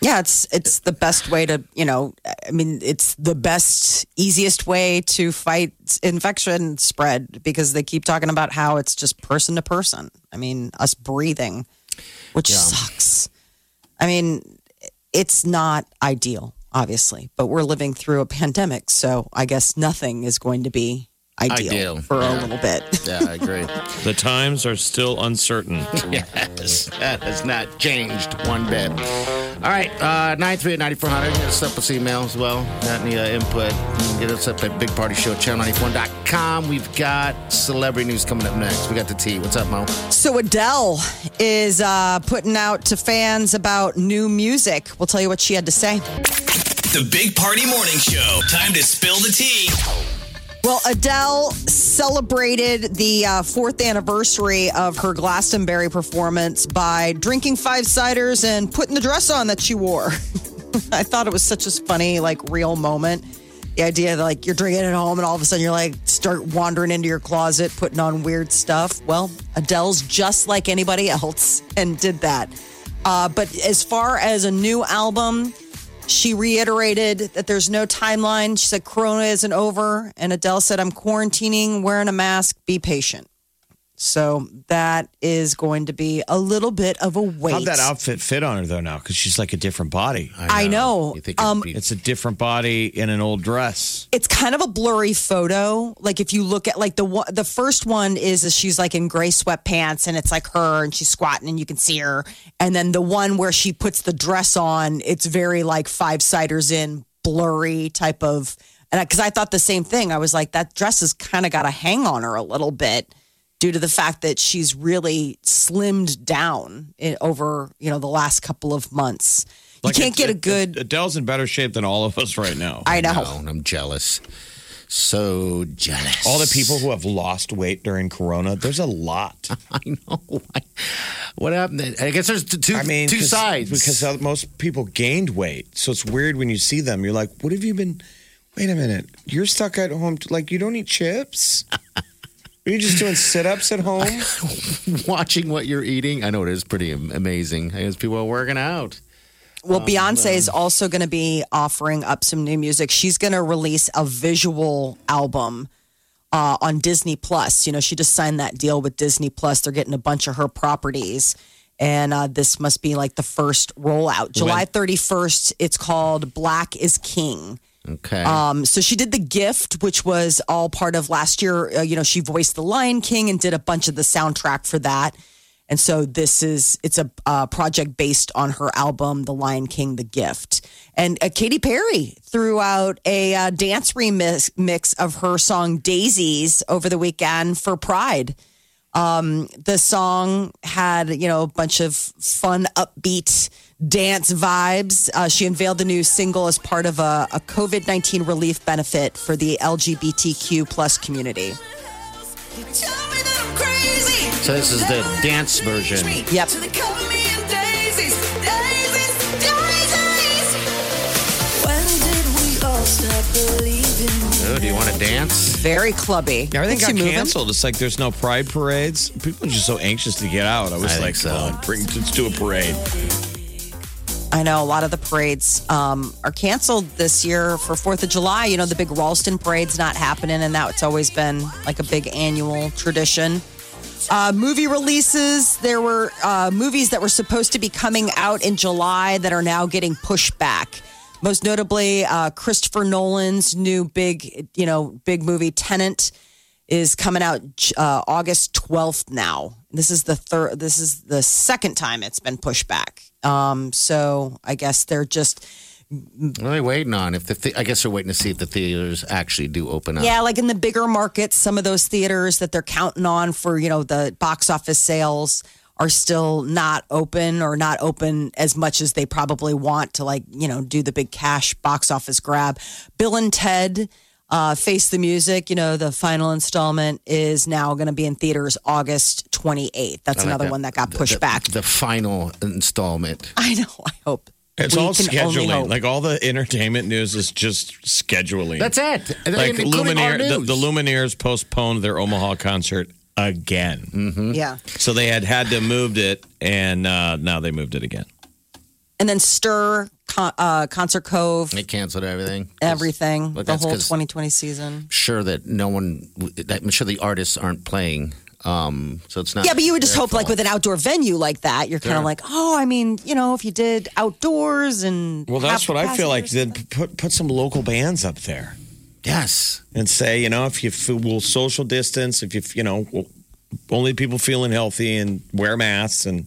Yeah, it's it's the best way to, you know, I mean, it's the best, easiest way to fight infection spread because they keep talking about how it's just person to person. I mean, us breathing, which sucks. I mean, it's not ideal, obviously, but we're living through a pandemic, so I guess nothing is going to be ideal, Ideal. for a little bit. yeah, I agree. [laughs] The times are still uncertain. [laughs] yes, that has not changed one bit. All right, uh, 938-9400. Hit us up with email as well. Got any uh, input? Get us up at bigpartyshow.channel94.com. We've got celebrity news coming up next. We got the tea. What's up, Mo? So Adele is uh, putting out to fans about new music. We'll tell you what she had to say. The Big Party Morning Show. Time to spill the tea. Well, Adele celebrated the uh, fourth anniversary of her Glastonbury performance by drinking five ciders and putting the dress on that she wore. [laughs] I thought it was such a funny, like, real moment. The idea that like you're drinking at home and all of a sudden you're like start wandering into your closet, putting on weird stuff. Well, Adele's just like anybody else [laughs] and did that. Uh, but as far as a new album, she reiterated that there's no timeline. She said Corona isn't over, and Adele said, "I'm quarantining, wearing a mask. Be patient." So that is going to be a little bit of a wait. How'd that outfit fit on her though now? Because she's like a different body. I know. You think Um, be- It's a different body in an old dress. it's kind of a blurry photo. Like if you look at like the one, the first one is, is she's like in gray sweatpants and it's like her and she's squatting and you can see her. And then the one where she puts the dress on, it's very like five siders in blurry type of. And because I, thought the same thing, I was like, that dress has kind of got a hang on her a little bit due to the fact that she's really slimmed down in, over you know the last couple of months. You can't get a good. Adele's in better shape than all of us right now. I know. No, and I'm jealous. So jealous. all the people who have lost weight during Corona, there's a lot. [laughs] I know. What happened? I guess there's two, I mean, two 'cause- sides. because most people gained weight, so it's weird when you see them. You're like, "What have you been? Wait a minute, you're stuck at home. Like you don't eat chips? [laughs] Are you just doing sit-ups at home? [laughs] watching what you're eating, I know it is pretty amazing. I guess people are working out. Well, Beyonce is also going to be offering up some new music. She's going to release a visual album uh, on Disney Plus. You know, she just signed that deal with Disney Plus. They're getting a bunch of her properties. And uh, this must be like the first rollout. July 31st, it's called Black is King. Okay. Um, so she did the gift, which was all part of last year. Uh, you know, she voiced the Lion King and did a bunch of the soundtrack for that. And so this is it's a uh, project based on her album, The Lion King, The Gift. And uh, Katy Perry threw out a uh, dance remix mix of her song Daisies over the weekend for Pride. Um, the song had you know a bunch of fun, upbeat dance vibes. Uh, she unveiled the new single as part of a, a COVID nineteen relief benefit for the LGBTQ plus community. so this is the dance version. Yep. Oh, do you want to dance? Very clubby. Everything Gets got you moving. canceled. It's like there's no pride parades. People are just so anxious to get out. I was I like, so. come on, bring, let's do a parade. I know a lot of the parades um, are canceled this year for Fourth of July. You know, the big Ralston parade's not happening, and it's always been like a big annual tradition. Uh, movie releases. There were uh, movies that were supposed to be coming out in July that are now getting pushed back. Most notably, uh, Christopher Nolan's new big, you know, big movie Tenet is coming out uh, August 12th now. This is the third this is the second time it's been pushed back. Um, so I guess they're just What are they waiting on? If the th- I guess they're waiting to see if the theaters actually do open up. yeah, like in the bigger markets, some of those theaters that they're counting on for, you know, the box office sales are still not open or not open as much as they probably want to like, you know, do the big cash box office grab. Bill and Ted uh, Face the Music, you know, the final installment is now going to be in theaters August 28th. That's like another one that got pushed the, back. The final installment. [laughs] I know. I hope. It's We all scheduling. Like all the entertainment news is just scheduling. That's it. And Like including Lumineer, the, news. the Lumineers postponed their Omaha concert again. Mm-hmm. Yeah. So they had had to moved it, and uh, now they moved it again. And then Stir, Con- uh, Concert Cove, They canceled everything. everything, But the whole 2020 season. Sure that no one. I'm sure the artists aren't playing. Um, so it's not. Yeah, but you would just their hope, like with an outdoor venue like that, you're kind Sure. of like, oh, I mean, you know, if you did outdoors and Well, that's what I feel like. passengers- Then put put some local bands up there Yes. and say, you know, if you f- will social distance, if you you know, only people feeling healthy and wear masks and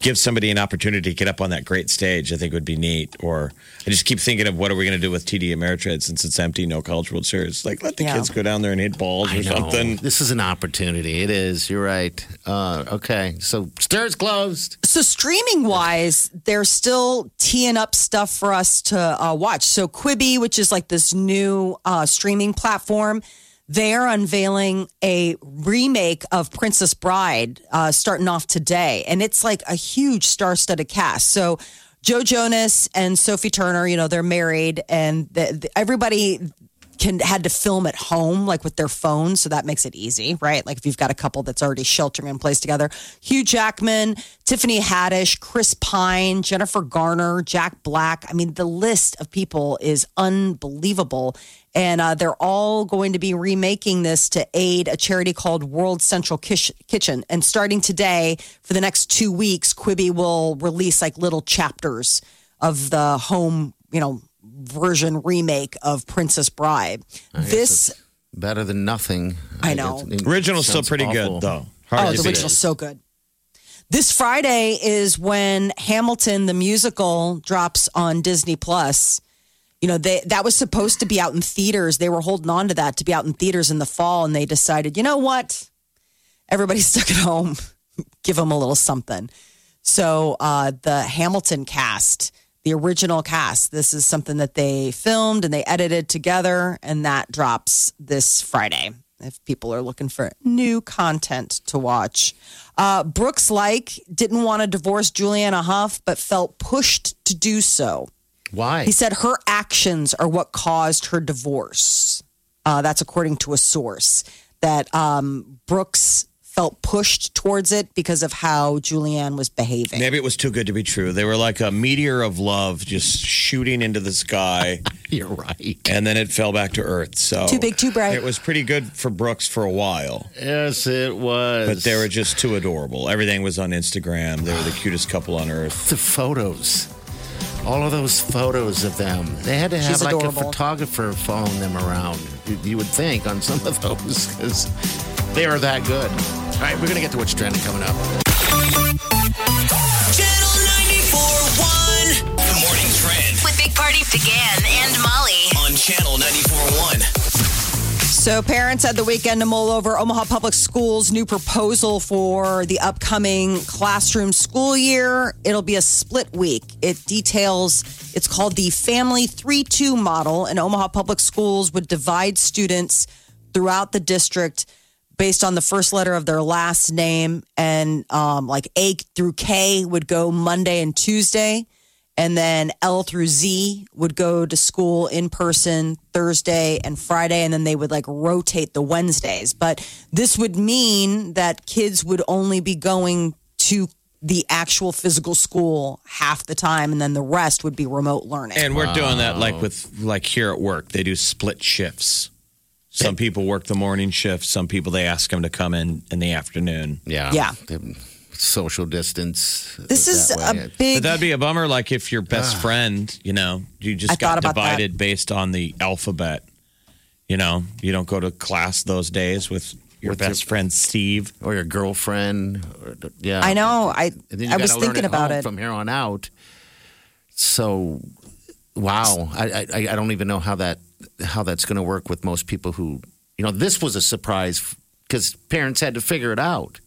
give somebody an opportunity to get up on that great stage, I think would be neat. Or I just keep thinking of what are we going to do with TD Ameritrade since it's empty, no College World Series? Like let the Yeah. kids go down there and hit balls I or know. something. This is an opportunity. It is. You're right. Uh, okay. So stairs closed. So streaming wise, they're still teeing up stuff for us to uh, watch. So Quibi, which is like this new uh, streaming platform, they're unveiling a remake of Princess Bride uh, starting off today, and it's like a huge star-studded cast. So Joe Jonas and Sophie Turner, you know, they're married, and the, the, everybody can had to film at home, like with their phones, so that makes it easy, right? Like if you've got a couple that's already sheltering in place together. Hugh Jackman, Tiffany Haddish, Chris Pine, Jennifer Garner, Jack Black. I mean, the list of people is unbelievable. And uh, they're all going to be remaking this to aid a charity called World Central Kish- Kitchen. And starting today, for the next two weeks, Quibi will release like little chapters of the home, you know, version remake of Princess Bride. This, Better than nothing. I know. guess it Original's still pretty awful. good though. Hard oh, the beat. original's so good. This Friday is when Hamilton the musical drops on Disney Plus. You know, they that was supposed to be out in theaters. They were holding on to that to be out in theaters in the fall, and they decided, you know what? Everybody's [laughs] stuck at home. Give them a little something. So uh, the Hamilton cast, the original cast, this is something that they filmed and they edited together, and that drops this Friday. If people are looking for new content to watch, uh, Brooks Laich didn't want to divorce Julianne Hough, but felt pushed to do so. Why? He said her actions are what caused her divorce. Uh, that's according to a source that um, Brooks felt pushed towards it because of how Julianne was behaving. Maybe it was too good to be true. They were like a meteor of love just shooting into the sky, [laughs] You're right. and then it fell back to earth. So Too big, too bright. It was pretty good for Brooks for a while, Yes, it was. but they were just too adorable. Everything was on Instagram. They were the cutest couple on earth. the photos. All of those photos of them. They had to have She's like adorable. a photographer phone them around. You, you would think on some of those because they are that good. All right, we're gonna get to what's trending coming up. Channel 94.1. The morning trend With Big Party began and Molly. on Channel 94.1. So, parents had the weekend to mull over Omaha Public Schools' new proposal for the upcoming classroom school year. It'll be a split week. It details, it's called the Family 3 2 model, and Omaha Public Schools would divide students throughout the district based on the first letter of their last name. And um, like A through K would go Monday and Tuesday. And then L through Z would go to school in person Thursday and Friday, and then they would like rotate the Wednesdays. But this would mean that kids would only be going to the actual physical school half the time, and then the rest would be remote learning. And we're doing that like with like here at work. They do split shifts. Some people work the morning shift. Some people they ask them to come in in the afternoon. Yeah. Yeah. The Social distance. this is that way. a big. But that'd be a bummer. Like if your best ah. friend, you know, you just I got thought that. divided based on the alphabet. You know, you don't go to class those days with your With your- best friend Steve. or your girlfriend. Or, yeah. I know. I And then you I was learn thinking at about home it. from here on out. So, wow, I, I I don't even know how that how that's going to work with most people who you know this was a surprise because parents had to figure it out.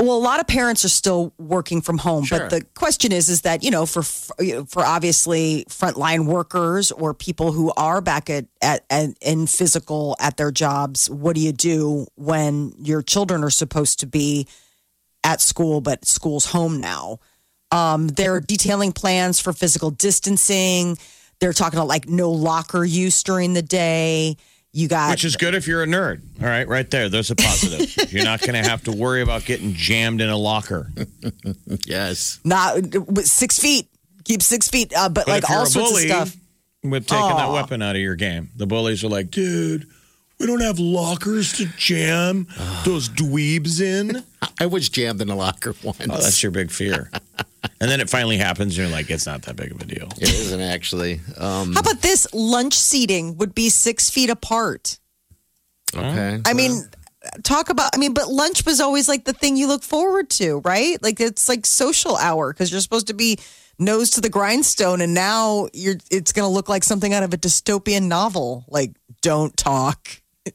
Well, a lot of parents are still working from home, Sure. but the question is, is that you know, for for obviously frontline workers or people who are back at, at, at in physical at their jobs, what do you do when your children are supposed to be at school, but school's home now? Um, they're detailing plans for physical distancing. They're talking about like no locker use during the day. You got Which is good if you're a nerd. All right, right there. There's a positive. [laughs] you're not going to have to worry about getting jammed in a locker. [laughs] Yes, not six feet. Keep six feet, uh, but, But like if you're all a sorts bully, of stuff. With taking that weapon out of your game, the bullies are like, dude, we don't have lockers to jam [sighs] those dweebs in. I was jammed in a locker once. Oh, that's your big fear. [laughs] and then it finally happens, and you're like, it's not that big of a deal. it isn't actually. Um, How about this? Lunch seating would be six feet apart. okay, I mean, talk about. I mean, but lunch was always like the thing you look forward to, right? Like it's like social hour because you're supposed to be nose to the grindstone, and now you're. It's going to look like something out of a dystopian novel. Like, don't talk. [laughs]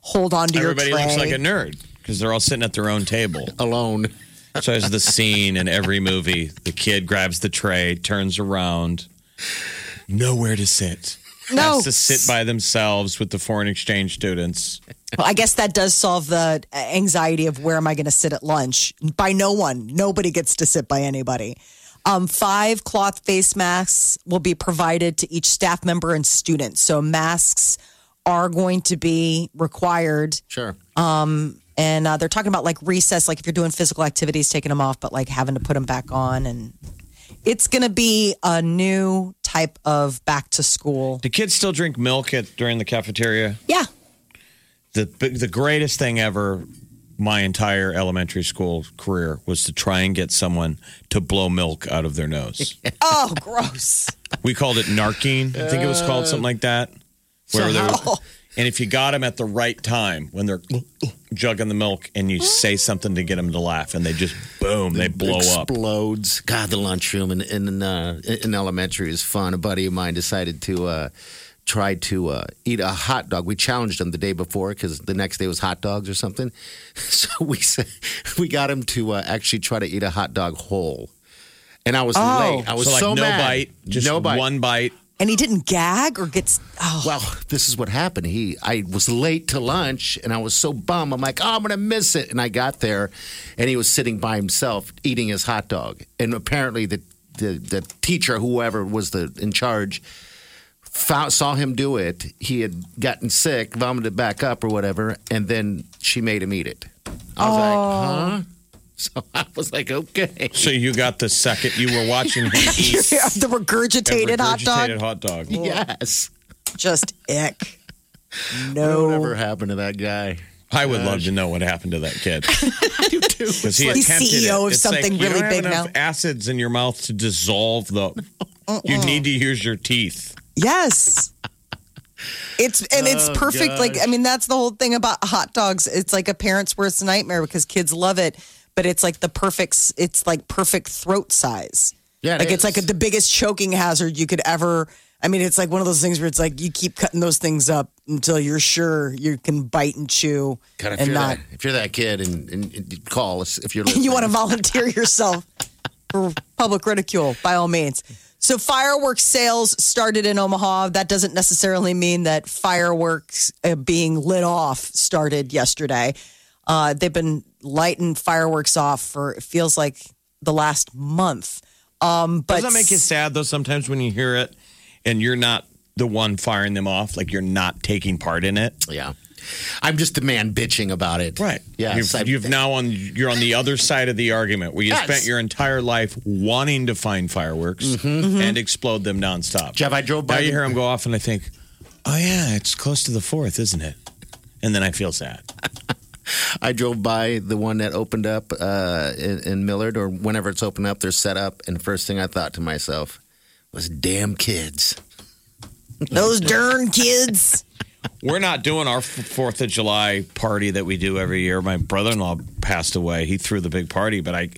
Hold on to Everybody your tray. looks like a nerd because they're all sitting at their own table. alone. So there's the scene in every movie. The kid grabs the tray, turns around, nowhere to sit. No. Has to sit by themselves with the foreign exchange students. Well, I guess that does solve the anxiety of where am I going to sit at lunch? By no one. Nobody gets to sit by anybody. Um, five cloth face masks will be provided to each staff member and student. So masks are going to be required. Sure. And uh, they're talking about like recess, like if you're doing physical activities, taking them off, but like having to put them back on. And it's going to be a new type of back to school. Do kids still drink milk at during the cafeteria? Yeah. The the greatest thing ever my entire elementary school career was to try and get someone to blow milk out of their nose. [laughs] Oh, gross. we called it narking. I think it was called something like that. Where they were, and if you got them at the right time when they're jugging the milk and you say something to get them to laugh and they just boom, they blow up. Explodes. God, the lunchroom in in, uh, in elementary is fun. A buddy of mine decided to uh, try to uh, eat a hot dog. We challenged him the day before because the next day was hot dogs or something. [laughs] So we said we got him to uh, actually try to eat a hot dog whole. And I was late. I was so so, like no mad. bite, just no bite. one bite. And he didn't gag or gets. Oh, Well, this is what happened. He, I was late to lunch, and I was so bummed. I'm like, oh, I'm gonna miss it. And I got there, and he was sitting by himself eating his hot dog. And apparently, the the, the teacher, whoever was the in charge, found, saw him do it. He had gotten sick, vomited back up or whatever, and then she made him eat it. I was Oh. like, huh? [laughs] So I was like, okay. So you got the second you were watching [laughs] him eat the a regurgitated hot dog. regurgitated hot dog. Yes. Just ick. No. Whatever No. happened to that guy? I would love to know what happened to that kid. [laughs] You too. Because he He's attempted CEO it. of It's something like, you really don't have big enough now. acids in your mouth to dissolve the. You need to use your teeth. Yes. It's and it's oh, perfect. Like I mean, that's the whole thing about hot dogs. It's like a parent's worst nightmare because kids love it, but it's like the perfect it's like perfect throat size. Yeah, it like it's is. like the biggest choking hazard you could ever. I mean, it's like one of those things where it's like you keep cutting those things up until you're sure you can bite and chew God, if and you're not. that, if you're that kid, and, and, and call us if you're and [laughs] you want to volunteer [laughs] yourself for public ridicule, by all means. So, fireworks sales started in Omaha. That doesn't necessarily mean that fireworks uh, being lit off started yesterday. Uh, they've been lighting fireworks off for it feels like the last month. Um, but Does that make you sad though? Sometimes when you hear it, and you're not the one firing them off, like you're not taking part in it. Yeah, I'm just the man bitching about it. Right. Yes. You've, you've now on you're on the other side of the argument where you Yes. spent your entire life wanting to find fireworks and explode them nonstop. Jeff, I drove by Now you hear them go off, and I think, oh yeah, it's close to the fourth, isn't it? And then I feel sad. I drove by the one that opened up uh, in, in Millard, or whenever it's opened up, they're set up, and first thing I thought to myself was, "Damn kids." [laughs] those darn kids. We're not doing our Fourth of July party that we do every year. My brother-in-law passed away. He threw the big party, but I,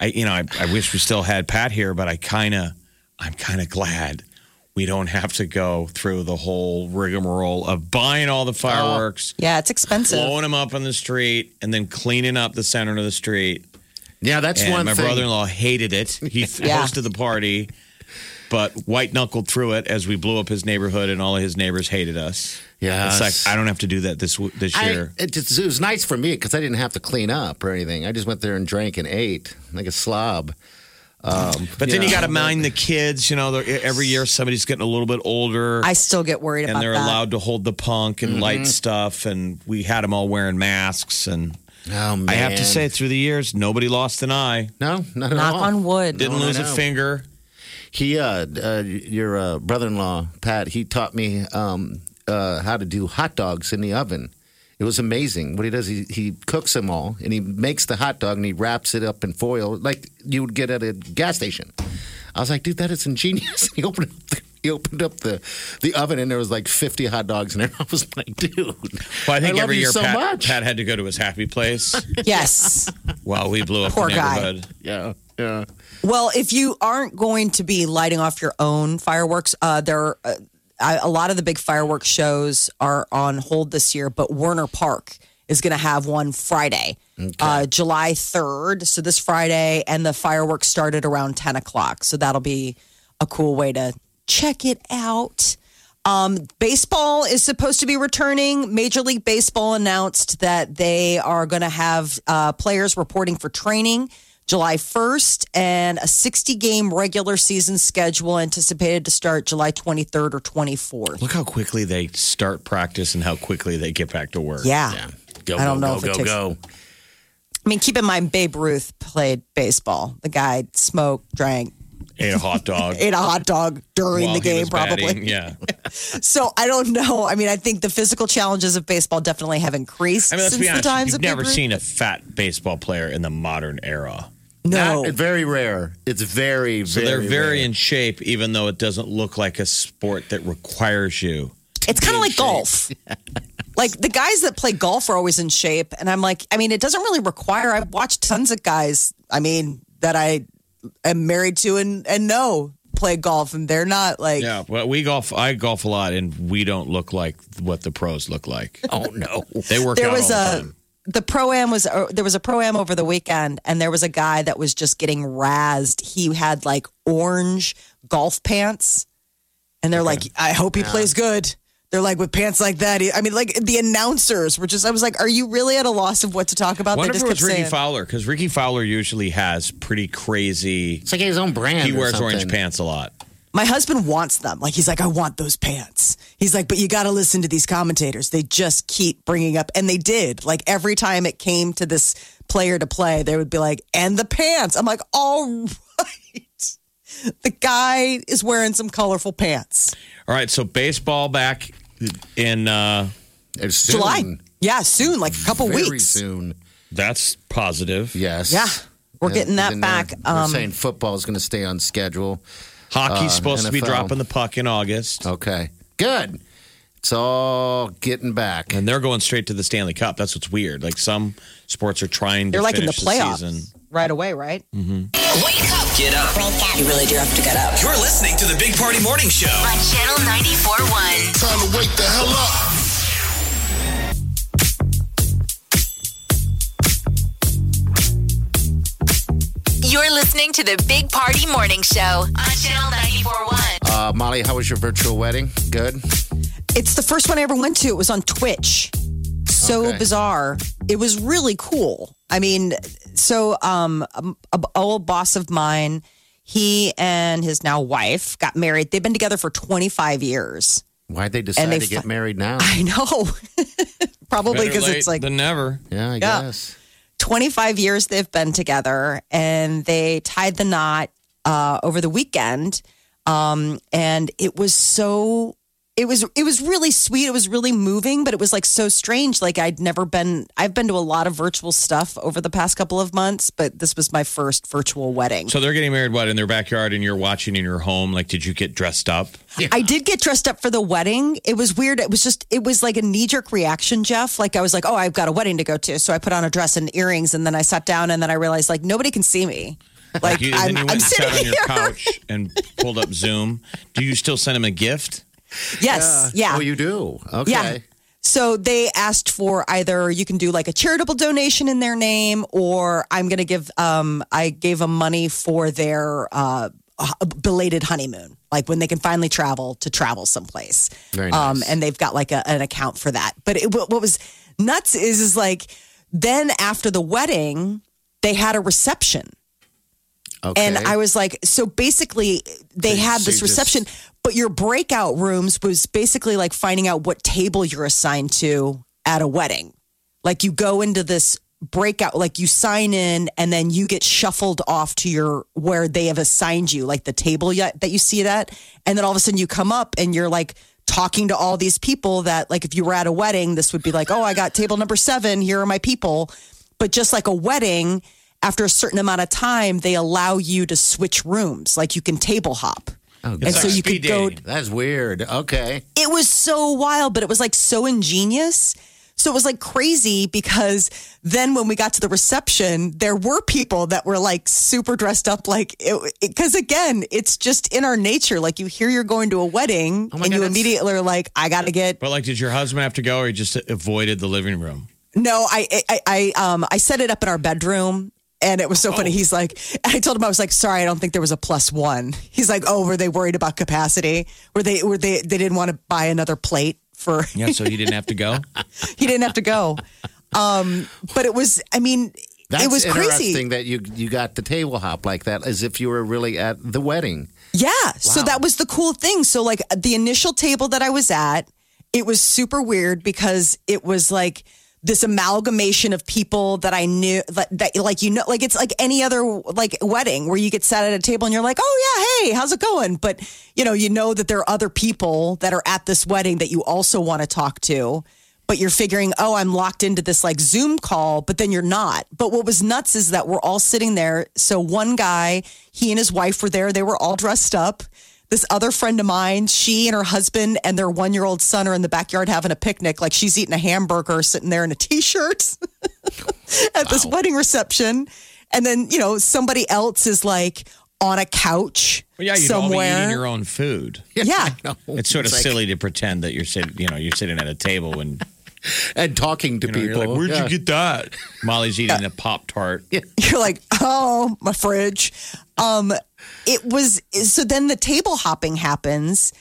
I, you know, I, I wish we still had Pat here. But I kind of, I'm kind of glad we don't have to go through the whole rigmarole of buying all the fireworks, oh, Yeah, it's expensive. blowing them up on the street, and then cleaning up the center of the street. Yeah, that's and one my thing. brother-in-law hated it. [laughs] He th- Yeah. hosted the party, but white knuckled through it as we blew up his neighborhood, and all of his neighbors hated us. Yes. it's like I don't have to do that this w- this I, year. it, just- it was nice for me because I didn't have to clean up or anything. I just went there and drank and ate like a slob. Um, But then you got to mind the kids. You know, every year somebody's getting a little bit older, I still get worried and about they're that. allowed to hold the punk and light stuff. And we had them all wearing masks. And Oh man! I have to say, through the years, nobody lost an eye, no, not at Knock all. on wood. didn't No, lose a finger. He, uh, uh, your uh, brother-in-law Pat, he taught me um, uh, how to do hot dogs in the oven. It was amazing. What he does, he, he cooks them all, and he makes the hot dog, and he wraps it up in foil like you would get at a gas station. I was like, dude, that is ingenious. [laughs] he opened up the, he opened up the, the oven, and there was like fifty hot dogs in there. [laughs] I was like, dude, Well, I think love every year so Pat, much. Pat had to go to his happy place [laughs] Yes. while we blew up Poor the guy. neighborhood. yeah, yeah. Well, if you aren't going to be lighting off your own fireworks, uh, there are, uh, I- a lot of the big fireworks shows are on hold this year, but Werner Park is going to have one Friday, uh, July 3rd. So this Friday, and the fireworks started around 10 o'clock. So that'll be a cool way to check it out. Um, baseball is supposed to be returning. Major League Baseball announced that they are going to have uh, players reporting for training July 1st, and a 60 game regular season schedule anticipated to start July 23rd or 24th. Look how quickly they start practice and how quickly they get back to work. Yeah. Yeah. Go, I don't go, know go, if it go, takes- go. I mean, keep in mind, Babe Ruth played baseball. The guy smoked, drank, Ate a hot dog. [laughs] ate a hot dog during the game, probably. batting. Yeah. [laughs] So I don't know. I mean, I think the physical challenges of baseball definitely have increased I mean, let's since be honest. the times You've never Ruth. seen a fat baseball player in the modern era. No. Not- very rare. It's very, So very they're very rare. in shape, even though it doesn't look like a sport that requires you. It's kind of like shape. golf. [laughs] like the guys that play golf are always in shape. And I'm like, I mean, it doesn't really require, I've watched tons of guys, I mean, that I am married to and, and know play golf and they're not like, Yeah, well, we golf. I golf a lot, and we don't look like what the pros look like. [laughs] Oh, no. They work there out was all the a, time. The pro am was, uh, there was a pro am over the weekend and there was a guy that was just getting razzed. He had like orange golf pants and they're like, I hope he plays good. They're like with pants like that. I mean, like the announcers were just. I was like, "Are you really at a loss of what to talk about?" Wonder they if it was Ricky saying, Fowler because Rickie Fowler usually has pretty crazy. It's like his own brand. He or wears orange pants a lot. My husband wants them. Like he's like, I want those pants. He's like, but you got to listen to these commentators. They just keep bringing up, and they did. Like every time it came to this player to play, they would be like, and the pants. I'm like, all [laughs] right. The guy is wearing some colorful pants. All right, so baseball back in. uh soon. July. Yeah, soon, like a couple weeks. Very weeks. soon. That's positive. Yes. Yeah, we're getting that back. They're, they're Um, saying football is going to stay on schedule. Hockey's Uh, supposed to be dropping the puck in August, Okay. Good. It's all getting back. and they're going straight to the Stanley Cup. That's what's weird. Like some sports are trying to They're like in the finish playoffs season. right away, right? Mm-hmm. Wake up Get up. You really do have to get up. You're listening to the Big Party Morning Show. On Channel 94.1. Time to wake the hell up. You're listening to the Big Party Morning Show on Channel 94.1. Uh, Molly, how was your virtual wedding? Good. It's the first one I ever went to. It was on Twitch. So Okay. bizarre. It was really cool. I mean, so um, a, a old boss of mine, he and his now wife got married. They've been together for 25 years. Why'd they decide they to get fi- married now? [laughs] I know. [laughs] Probably because it's like the never. Yeah, I Yeah. guess. 25 years they've been together and they tied the knot uh, over the weekend. Um, and it was so it was it was really sweet it was really moving but it was like so strange like i'd never been i've been to a lot of virtual stuff over the past couple of months but this was my first virtual wedding So they're getting married, what, in their backyard, and you're watching in your home? Like, did you get dressed up? I did get dressed up for the wedding. It was weird. It was just, it was like a knee jerk reaction, Jeff. Like I was like, oh, I've got a wedding to go to. So I put on a dress and earrings and then I sat down and then I realized like nobody can see me. Like You, I'm, then you went I'm and sat sitting on your here. couch and pulled up Zoom. Do you still send him a gift? Yes. Yeah. Oh, you do? Okay. Yeah. So they asked for either you can do like a charitable donation in their name, or I'm going to give. Um, I gave them money for their uh, belated honeymoon, like when they can finally travel to travel someplace. Very Um, and they've got like a, an account for that. But it, what what was nuts is is like then after the wedding, they had a reception. Okay. And I was like, so basically, they So- had this reception, but your breakout rooms was basically like finding out what table you're assigned to at a wedding. Like you go into this breakout, like you sign in and then you get shuffled off to your where they have assigned you, like the table yet that you see that. And then all of a sudden you come up and you're like, talking to all these people that like if you were at a wedding this would be like oh i got table number seven here are my people but just like a wedding after a certain amount of time they allow you to switch rooms like you can table hop and It's so like you could go dating. That's weird. Okay. it was so wild, but it was like so ingenious. So it was like crazy because then when we got to the reception, there were people that were like super dressed up, like, because again, it's just in our nature. Like you hear you're going to a wedding Oh and God, you immediately are like, I got to get But like, did your husband have to go, or you just avoided the living room? No, I, I, I, um, I set it up in our bedroom. And it was so Oh. funny. He's like, I told him I was like, sorry, I don't think there was a plus one. He's like, oh, were they worried about capacity? Were they, were they, they didn't want to buy another plate for? [laughs] Yeah, so he didn't have to go. [laughs] he didn't have to go. Um, but it was, I mean, That's was crazy. interesting that you you got the table hop like that, as if you were really at the wedding. Yeah. So that was the cool thing. So like the initial table that I was at, it was super weird because it was like this amalgamation of people that I knew that, that like you know like it's like any other like wedding where you get sat at a table and you're like, "Oh yeah, hey, how's it going?" But you know, you know that there are other people that are at this wedding that you also want to talk to. But you're figuring, oh, I'm locked into this like Zoom call, but then you're not. But what was nuts is that we're all sitting there. So one guy, he and his wife were there. They were all dressed up. This other friend of mine, she and her husband and their one year old son are in the backyard having a picnic. Like she's eating a hamburger, sitting there in a t shirt [laughs] at this wedding reception. And then, you know, somebody else is like on a couch Well, yeah, you'd all be somewhere. eating your own food. [laughs] yeah. It's sort of like- silly to pretend that you're sitting, you know, you're sitting at a table and [laughs] and talking to you know, you're people. like, "Where'd Yeah. you get that?" Molly's eating a pop tart. you're like, oh, my fridge. Um, it was so then the table hopping happens.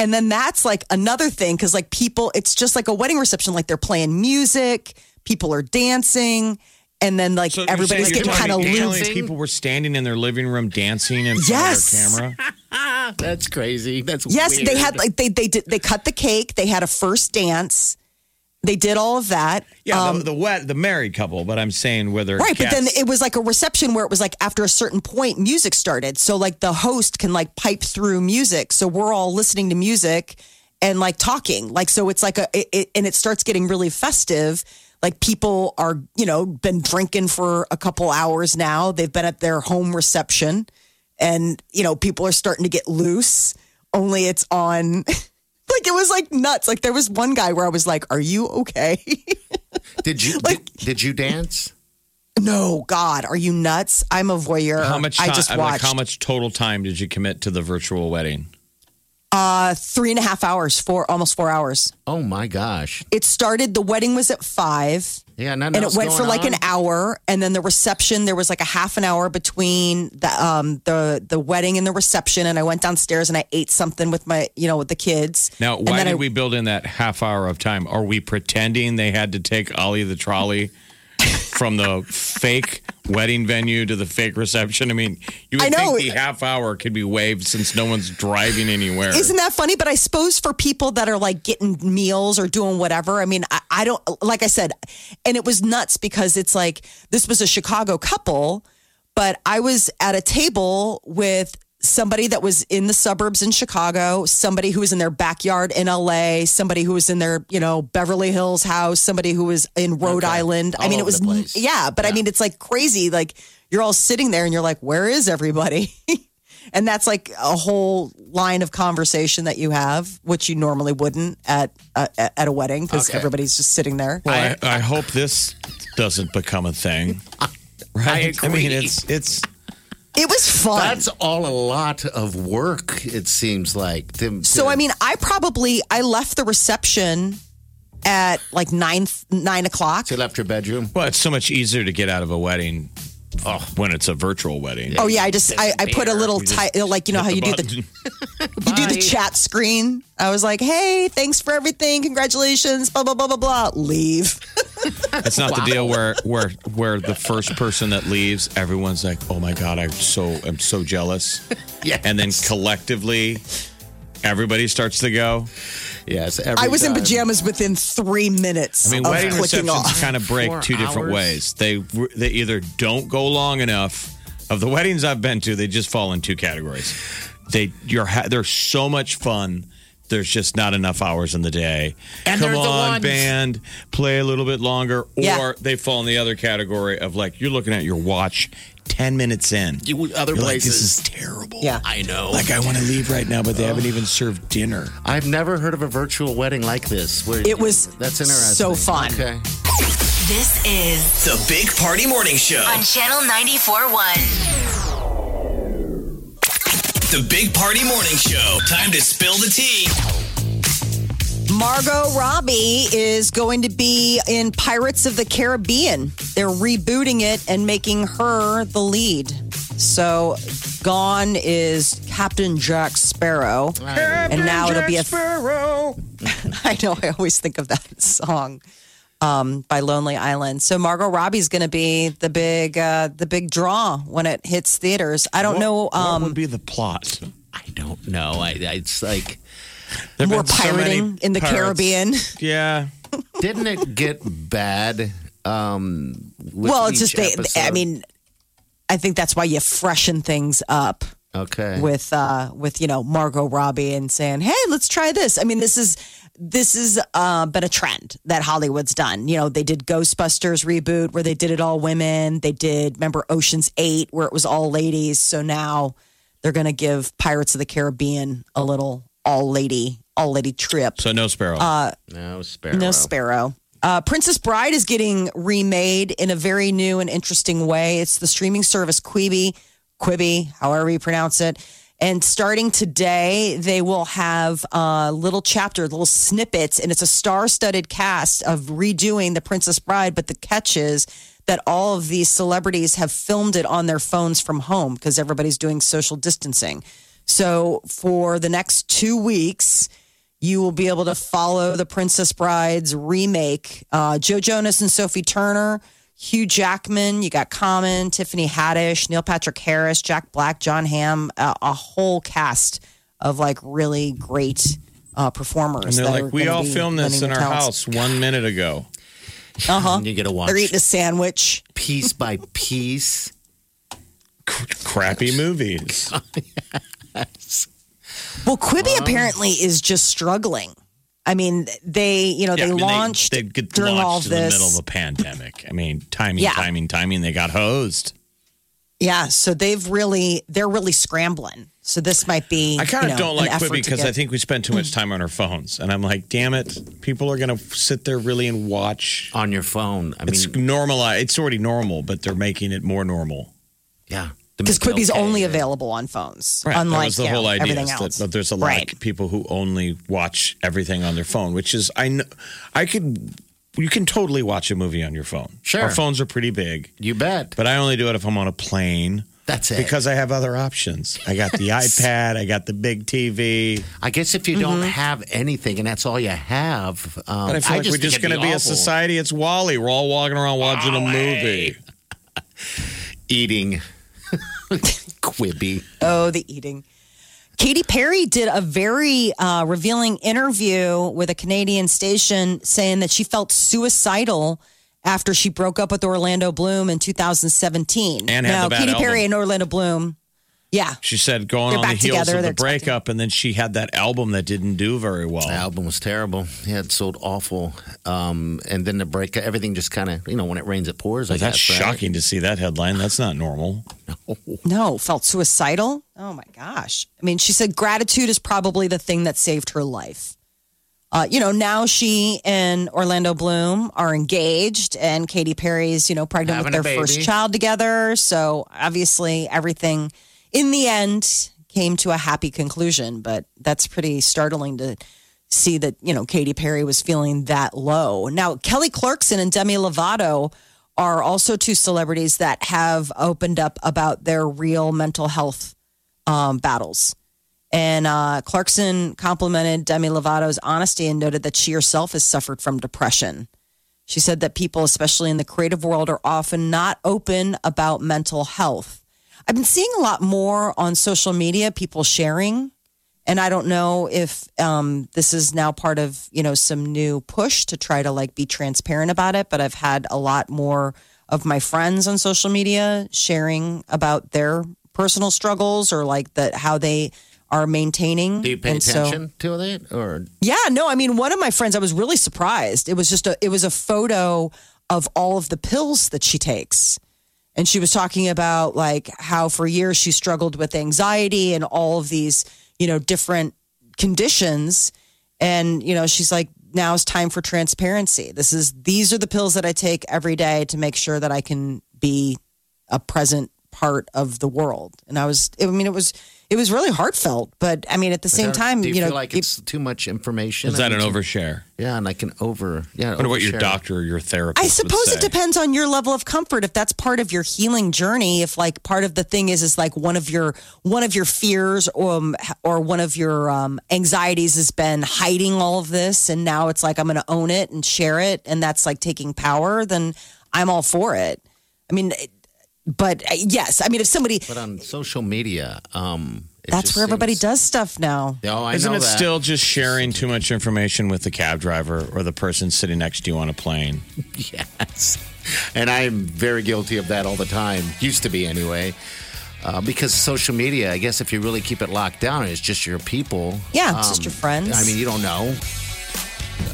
And then that's like another thing because like people, it's just like a wedding reception. Like they're playing music, people are dancing, and then like So everybody's you're getting kind of telling me- telling me loose. People were standing in their living room dancing in front Yes. of their camera. [laughs] That's crazy. That's Yes, weird. they had like they they did they cut the cake. They had a first dance. They did all of that. Yeah, Um, the, the wet, the married couple. But I'm saying whether Right, but then it was like a reception where it was like after a certain point, music started. So like the host can like pipe through music. So we're all listening to music and like talking. Like so, it's like a it, it, and it starts getting really festive. Like people are you know been drinking for a couple hours now. They've been at their home reception, and you know people are starting to get loose. Only it's on. [laughs] Like it was like nuts. Like there was one guy where I was like, "Are you okay?" [laughs] Did you Like- did, did you dance? no, God, are you nuts? I'm a voyeur. how much I time? just like, watched. how much total time did you commit to the virtual wedding? Uh, three and a half hours, four almost four hours. Oh my gosh! It started. The wedding was at five, Yeah, nothing and it else went for like on? an hour. And then the reception, there was like a half an hour between the um the the wedding and the reception. And I went downstairs and I ate something with my you know with the kids. Now, And why then did I- we build in that half hour of time? Are we pretending they had to take Ollie the trolley from the fake wedding venue to the fake reception? I mean, you would I know. think the half hour could be waived since no one's driving anywhere. Isn't that funny? But I suppose for people that are like getting meals or doing whatever, I mean, I, I don't, like I said, and it was nuts because it's like this was a Chicago couple, but I was at a table with somebody that was in the suburbs in Chicago, somebody who was in their backyard in LA, somebody who was in their, you know, Beverly Hills house, somebody who was in Rhode Island. I mean, it was, the place. yeah, but I mean, it's like crazy. Like you're all sitting there and you're like, where is everybody? [laughs] And that's like a whole line of conversation that you have, which you normally wouldn't at uh, at a wedding because Okay. everybody's just sitting there. Well, I, I hope this doesn't become a thing. [laughs] Right? I mean, it's it's It was fun. That's all a lot of work. It seems like. To- so I mean, I probably I left the reception at like nine nine o'clock. You left your bedroom. well, it's so much easier to get out of a wedding oh, when it's a virtual wedding. Oh yeah, I just I, I put a little You just ti- like you know how you hit do the the you do the [laughs] chat screen. I was like, hey, thanks for everything, congratulations, blah blah blah blah blah. Leave. [laughs] It's not the deal where where where the first person that leaves, everyone's like, "Oh my god, I'm so I'm so jealous," [laughs] Yes. and then collectively, everybody starts to go. Yes, every I was in time. pajamas within three minutes I mean, of wedding clicking receptions off. kind of break Four two different hours. ways. They they either don't go long enough. Of the weddings I've been to, they just fall in two categories. They you're ha- they're so much fun. There's just not enough hours in the day. And Come they're the on, ones- band, play a little bit longer. Or Yeah. they fall in the other category of like you're looking at your watch ten minutes in. You- other You're like, places. this is terrible. Yeah. I know. Like I want to leave right now, but they haven't even served dinner. I've never heard of a virtual wedding like this. Where It was that's interesting. so fun. Okay. This is The Big Party Morning Show. on Channel 94.1. The Big Party Morning Show. Time to spill the tea. Margot Robbie is going to be in Pirates of the Caribbean. They're rebooting it and making her the lead. So gone is Captain Jack Sparrow. and now it'll be a Sparrow. [laughs] I know I always think of that [laughs] song. um, by Lonely Island. So Margot Robbie's going to be the big uh, the big draw when it hits theaters. I don't What- know. what Um, would be the plot? I don't know. I, I it's like There've more been so pirating in the pirates. Caribbean. Yeah. [laughs] didn't it get bad? Um, with well, it's each just they. I mean, I think that's why you freshen things up. okay. with uh with you know Margot Robbie and saying, "Hey, let's try this." I mean, this is this is uh been a trend that Hollywood's done. You know, they did Ghostbusters reboot where they did it all women. They did remember Ocean's 8 where it was all ladies. So now they're going to give Pirates of the Caribbean a little all lady all lady trip. So no sparrow. no sparrow. No Sparrow. Uh, Princess Bride is getting remade in a very new and interesting way. It's the streaming service Quibi, Quibi, however you pronounce it. And starting today, they will have a little chapter, little snippets, and it's a star-studded cast of redoing the Princess Bride. But the catch is that all of these celebrities have filmed it on their phones from home because everybody's doing social distancing. So for the next two weeks, you will be able to follow the Princess Brides remake. Uh, Joe Jonas and Sophie Turner, Hugh Jackman, you got Common, Tiffany Haddish, Neil Patrick Harris, Jack Black, Jon Hamm, uh, a whole cast of like really great uh, performers. and they're like, we all filmed this in our talents." house one minute ago. Uh huh. You get to watch They're eating a sandwich. piece by piece. Crappy movies. [laughs] Well, Quibi um, apparently is just struggling. I mean, they you know Yeah, they I mean, launched they, get during launched all of in the this. middle of a pandemic. I mean, timing, Yeah. timing, timing. They got hosed. Yeah, so they've really they're really scrambling. So this might be. I kind of you know, don't like effort Quibi because get- I think we spend too much time on our phones, and I'm like, damn it, people are going to sit there really and watch. on your phone. I It's mean, normal. It's already normal, but they're making it more normal. yeah. To because make Quibi's okay. only available on phones, Right. unlike that was the you know, whole idea. everything is else. That, that there's a lot right. of people who only watch everything on their phone, which is I know I could you can totally watch a movie on your phone. Sure. our phones are pretty big, You bet. but I only do it if I'm on a plane That's it. because I have other options. I got the [laughs] iPad, I got the big TV. I guess if you don't have anything and that's all you have, um, But I feel like just we're just going to be a society. It's WALL-E. We're all walking around watching a movie. [laughs] eating [laughs] Quibi. Oh, the eating. Katy Perry did a very uh, revealing interview with a Canadian station saying that she felt suicidal after she broke up with Orlando Bloom in 2017. And had now, Katy Perry album. and Orlando Bloom, yeah, She said going They're on the back heels together. of the They're expecting- breakup, and then she had that album that didn't do very well. The album was terrible. Yeah, it sold awful. Um, and then the break, everything just kind of, you know, when it rains, it pours. I that's guess, right? shocking to see that headline. That's not normal. no, felt suicidal. Oh my gosh. I mean, she said gratitude is probably the thing that saved her life. Uh, you know, now she and Orlando Bloom are engaged, and Katy Perry's, you know, pregnant Having with a their first child together. So obviously, everything in the end came to a happy conclusion. But that's pretty startling to see that, you know, Katy Perry was feeling that low. Now, Kelly Clarkson and Demi Lovato are also two celebrities that have opened up about their real mental health um, battles. And uh, Clarkson complimented Demi Lovato's honesty and noted that she herself has suffered from depression. She said that people, especially in the creative world, are often not open about mental health. I've been seeing a lot more on social media, people sharing, and I don't know if um, this is now part of you know some new push to try to like be transparent about it. But I've had a lot more of my friends on social media sharing about their personal struggles or like that how they are maintaining. Do you pay And so- attention to that? Or yeah, no, I mean, one of my friends, I was really surprised. It was just a, it was a photo of all of the pills that she takes. And she was talking about like how for years she struggled with anxiety and all of these, you know, different conditions. And, you know, she's like, now it's time for transparency. This is, these are the pills that I take every day to make sure that I can be a present part of the world. And I was, I mean, it was, it was really heartfelt. But I mean, at the same time, do you, you, know, like it- it's too much information? Is that I an overshare? Yeah, and I can over. Yeah, I wonder what your doctor or your therapist. I would suppose it depends on your level of comfort. If that's part of your healing journey, if like part of the thing is is like one of your one of your fears um, or one of your um, anxieties has been hiding all of this, and now it's like I'm going to own it and share it, and that's like taking power. Then I'm all for it. I mean, it- but uh, yes, I mean if somebody But on social media, um, that's where everybody seems- does stuff now. Oh, I Isn't know it that. still just sharing too much information with the cab driver or the person sitting next to you on a plane? [laughs] Yes. And I'm very guilty of that all the time. Used to be anyway. Uh, because social media, I guess if you really keep it locked down, it's just your people. Yeah, it's just your friends. I mean, you don't know.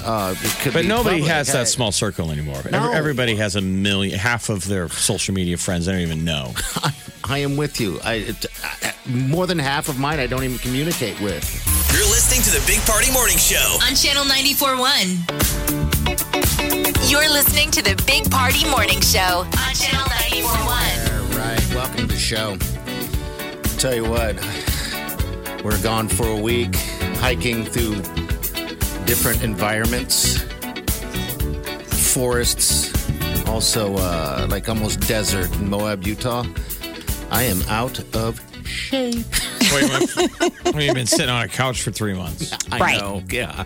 Uh, could But be nobody public. has Hey, that small circle anymore. No. Everybody has a million, half of their social media friends. I don't even know. [laughs] I am with you. I, I more than half of mine I don't even communicate with. You're listening to the Big Party Morning Show. On Channel 94.1. You're listening to the Big Party Morning Show on Channel 94.1. All right, welcome to the show. Tell you what, we're gone for a week, hiking through different environments, forests, also uh, like almost desert in Moab, Utah. I am out of shape. [laughs] Wait, wait, you've been sitting on a couch for three months. I Right. know, yeah.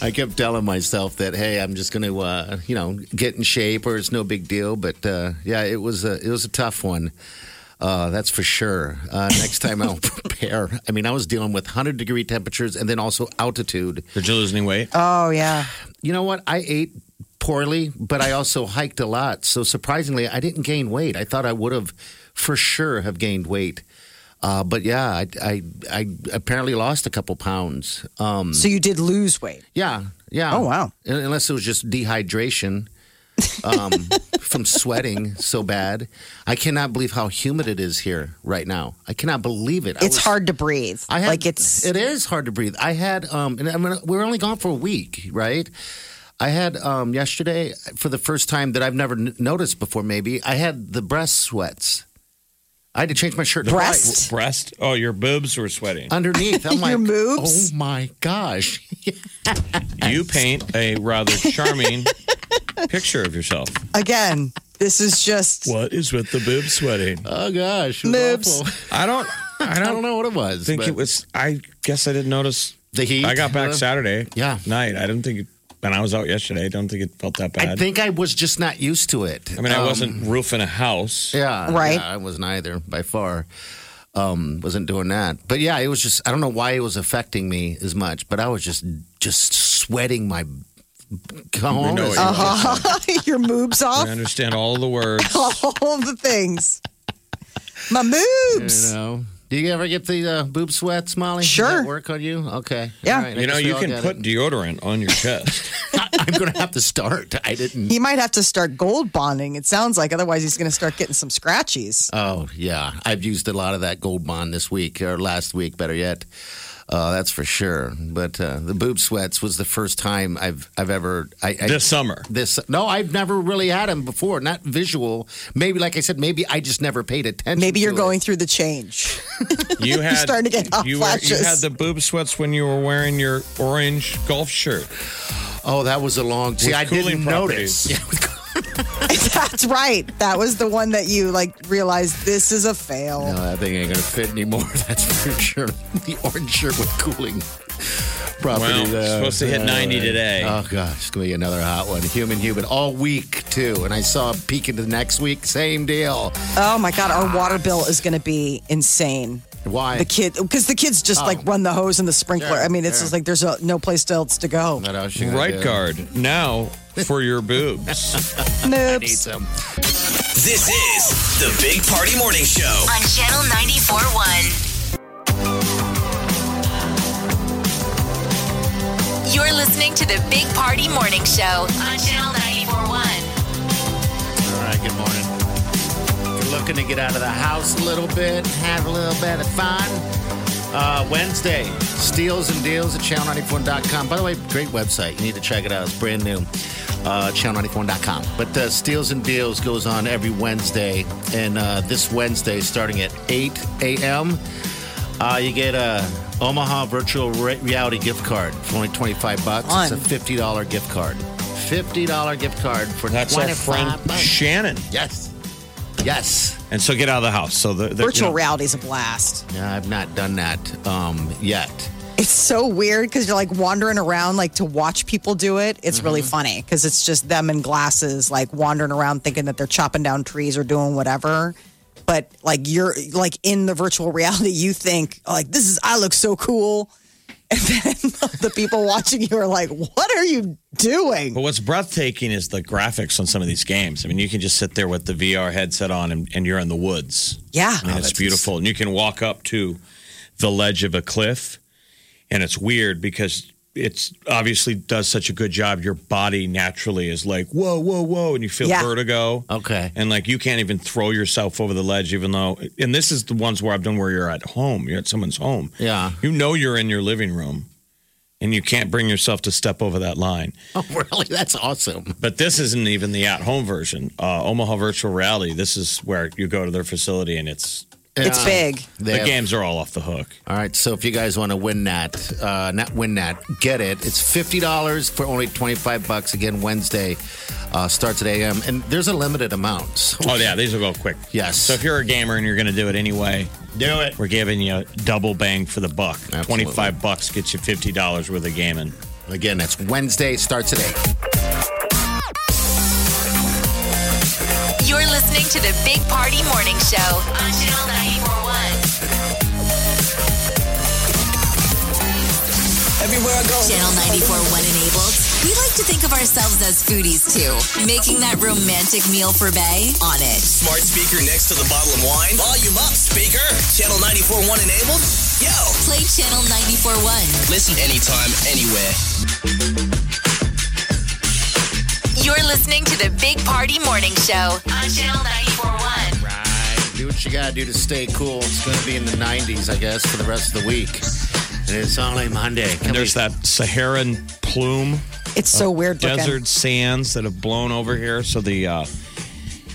I kept telling myself that, hey, I'm just going to, uh, you know, get in shape, or it's no big deal. But uh, yeah, it was a it was a tough one. Uh, that's for sure. Uh, next time I'll [laughs] prepare. I mean, I was dealing with 100 degree temperatures and then also altitude. Did you lose any weight? Oh yeah, You know what? I ate poorly, but I also hiked a lot. So surprisingly, I didn't gain weight. I thought I would have for sure have gained weight. Uh, but yeah, I, I I apparently lost a couple pounds. Um, so you did lose weight. yeah, yeah. Oh, wow. Unless it was just dehydration um, from sweating so bad. I cannot believe how humid it is here right now. I cannot believe it. I It's was- hard to breathe. I had, like it's it is hard to breathe. I had um, and I mean, we're only gone for a week, right? I had um, yesterday for the first time that I've never noticed before. Maybe I had the breast sweats. I had to change my shirt. Breast? Breast? Oh, your boobs were sweating. underneath. I'm [laughs] like, Your moves? oh my gosh! [laughs] You paint a rather charming [laughs] picture of yourself. again. This is just What is with the boob sweating? Oh gosh, it was Moves. awful. I don't. I I don't, don't know what it was. think but it was. I guess I didn't notice. the heat. I got back Uh, Saturday. Yeah. night. I didn't think. It, and I was out yesterday. I don't think it felt that bad. I think I was just not used to it. I mean, I Um, wasn't roofing a house. Yeah, Right. yeah, I wasn't either by far. Um, wasn't doing that, but yeah, it was just. I don't know why it was affecting me as much, but I was just just sweating my. We know what you your [laughs] moves off? I off. understand all the words. [laughs] All the things. My You moves. know. Do you ever get the uh, boob sweats, Molly? Does Sure. that work on you? Okay. Yeah. All right. You know, you can put it. deodorant on your chest. [laughs] I'm going to have to start. I didn't. He might have to start gold bonding. It sounds like otherwise he's going to start getting some scratchies. Oh yeah, I've used a lot of that gold bond this week or last week, better yet. Uh, that's for sure. But uh, the boob sweats was the first time I've I've ever I, I this summer. this no I've never really had them before. Not visual. Maybe like I said, maybe I just never paid attention. Maybe you're to going It. through the change. [laughs] You [laughs] had starting to get hot you, were, you had the boob sweats when you were wearing your orange golf shirt. Oh, that was a long. See, With I didn't properties. notice. [laughs] Yeah, with- [laughs] That's right. That was the one that you like realized this is a fail. no, that thing ain't gonna fit anymore. [laughs] That's for sure. The orange shirt with cooling property. Well, it's uh, supposed to hit 90 today. Oh gosh, it's gonna be another hot one. Human, human, all week too. And I saw a peak into next week. Same deal. Oh my god, our water bill is going to be insane. Why? The kid, because the kids just like oh. run the hose and the sprinkler. Sure, I mean, it's sure. just like there's a, no place else to go. What else you gonna Right do? guard now for your boobs. [laughs] Need Noops. some. This is the Big Party Morning Show. On Channel 94.1. You're listening to the Big Party Morning Show on Channel 94.1. All right. Good morning. If you're looking to get out of the house a little bit, have a little bit of fun, Uh, Wednesday, steals and deals at channel94.com. By the way, great website. You need to check it out. It's brand new. Uh, channel94.com. But uh, Steals and Deals goes on every Wednesday. And uh, this Wednesday, starting at 8 a.m., uh, you get a Omaha virtual re- reality gift card for only 25 bucks. Fun. It's a $50 gift card. $50 gift card for That's our 25 friend bucks. Shannon. Yes. Yes. And so get out of the house. So the, the Virtual you know, reality is a blast. Yeah, I've not done that um, yet. It's so weird because you're like wandering around, like to watch people do it. It's really Mm-hmm. funny because it's just them in glasses, like wandering around thinking that they're chopping down trees or doing whatever. But like you're like in the virtual [laughs] reality, you think like this is I look so cool, and then [laughs] the people watching you are like, "What are you doing?" But what's breathtaking is the graphics on some of these games. I mean, you can just sit there with the VR headset on and, and you're in the woods. Yeah, I mean, oh, it's beautiful. And you can walk up to the ledge of a cliff, and it's weird because it's obviously does such a good job. Your body naturally is like, whoa, whoa, whoa, and you feel Yeah. vertigo. Okay. And like you can't even throw yourself over the ledge, even though, and this is the ones where I've done where you're at home, you're at someone's home. Yeah. You know you're in your living room and you can't bring yourself to step over that line. [laughs] Oh, really? That's awesome. But this isn't even the at home version. Uh, Omaha Virtual Reality, this is where you go to their facility and it's It's Yeah. big. They the have- games are all off the hook. All right, so if you guys want to win that, uh, not win that, get it. It's fifty dollars for only twenty five bucks. Again, Wednesday uh, starts at a.m. and there's a limited amount. So Oh, yeah, these will go quick. Yes. So if you're a gamer and you're going to do it anyway, do it. we're giving you double bang for the buck. Absolutely. 25 bucks gets you $50 worth of gaming. Again, that's Wednesday. Starts at eight. Listening to the Big Party Morning Show on Channel 941. Everywhere I go. Channel 941 enabled. We like to think of ourselves as foodies too, making that romantic meal for Bay on it. Smart speaker next to the bottle of wine. Volume up, speaker. Channel 94.1 enabled. Yo. Play Channel 941. Listen anytime, anywhere. You're listening to the Big Party Morning Show on Channel 941. Right. Do what you got to do to stay cool. It's going to be in the 90s, I guess, for the rest of the week. And it's only Monday. And there's that Saharan plume, It's so weird looking. desert sands that have blown over here. So the, uh,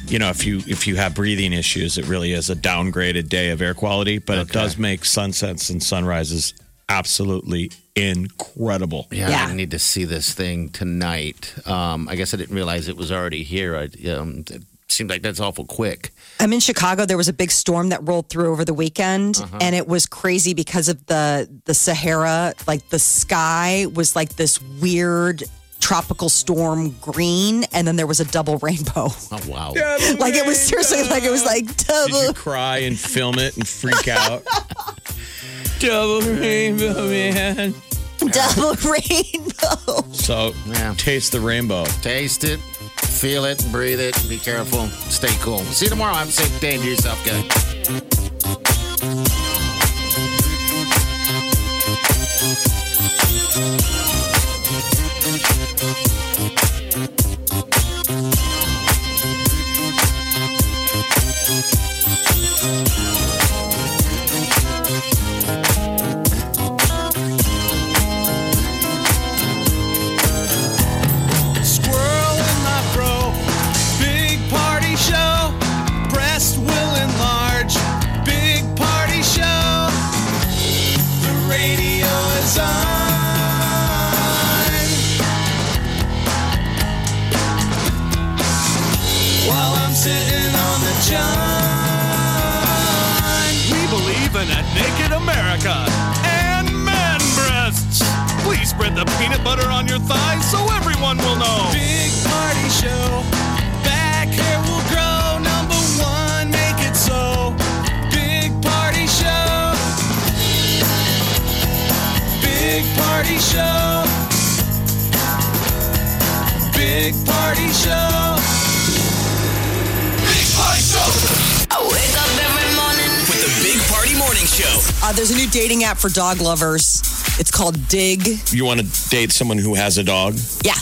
you know, if you if you have breathing issues, it really is a downgraded day of air quality. But it does make sunsets and sunrises absolutely incredible. Yeah, Yeah. I need to see this thing tonight. Um, I guess I didn't realize it was already here. I, um, it seemed like that's awful quick. I'm in Chicago. There was a big storm that rolled through over the weekend, Uh-huh. and it was crazy because of the the Sahara. Like the sky was like this weird tropical storm green, and then there was a double [laughs] rainbow. Oh wow! like it was seriously like it was like double. Did you double. cry and film it and freak out? [laughs] Double rainbow, man. Double [laughs] rainbow. So Yeah. taste the rainbow. Taste it, feel it, breathe it. Be careful. Stay cool. See you tomorrow. Have a safe day. Do yourself good. Dog lovers. It's called Dig. You want to date someone who has a dog? Yeah.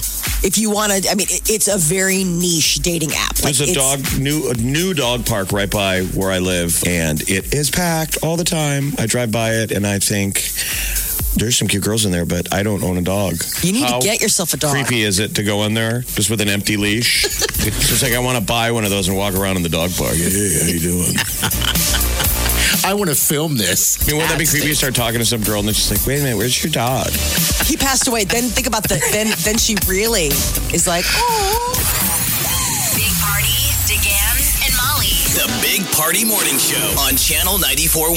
if you want to, I mean, it's a very niche dating app. There's a dog new a new dog park right by where I live, and it is packed all the time. I drive by it, and I think there's some cute girls in there, but I don't own a dog. You need How to get yourself a dog. Creepy is it to go in there just with an empty leash? [laughs] it's just like I want to buy one of those and walk around in the dog park. Hey, how you doing? [laughs] I want to film this. I mean, wouldn't that be creepy? You start talking to some girl and then she's like, "Wait a minute, where's your dog?" He passed away. Then think about the. Then then she really is like, oh. Big Party, DeGan, and Molly. The Big Party Morning Show on Channel 94.1.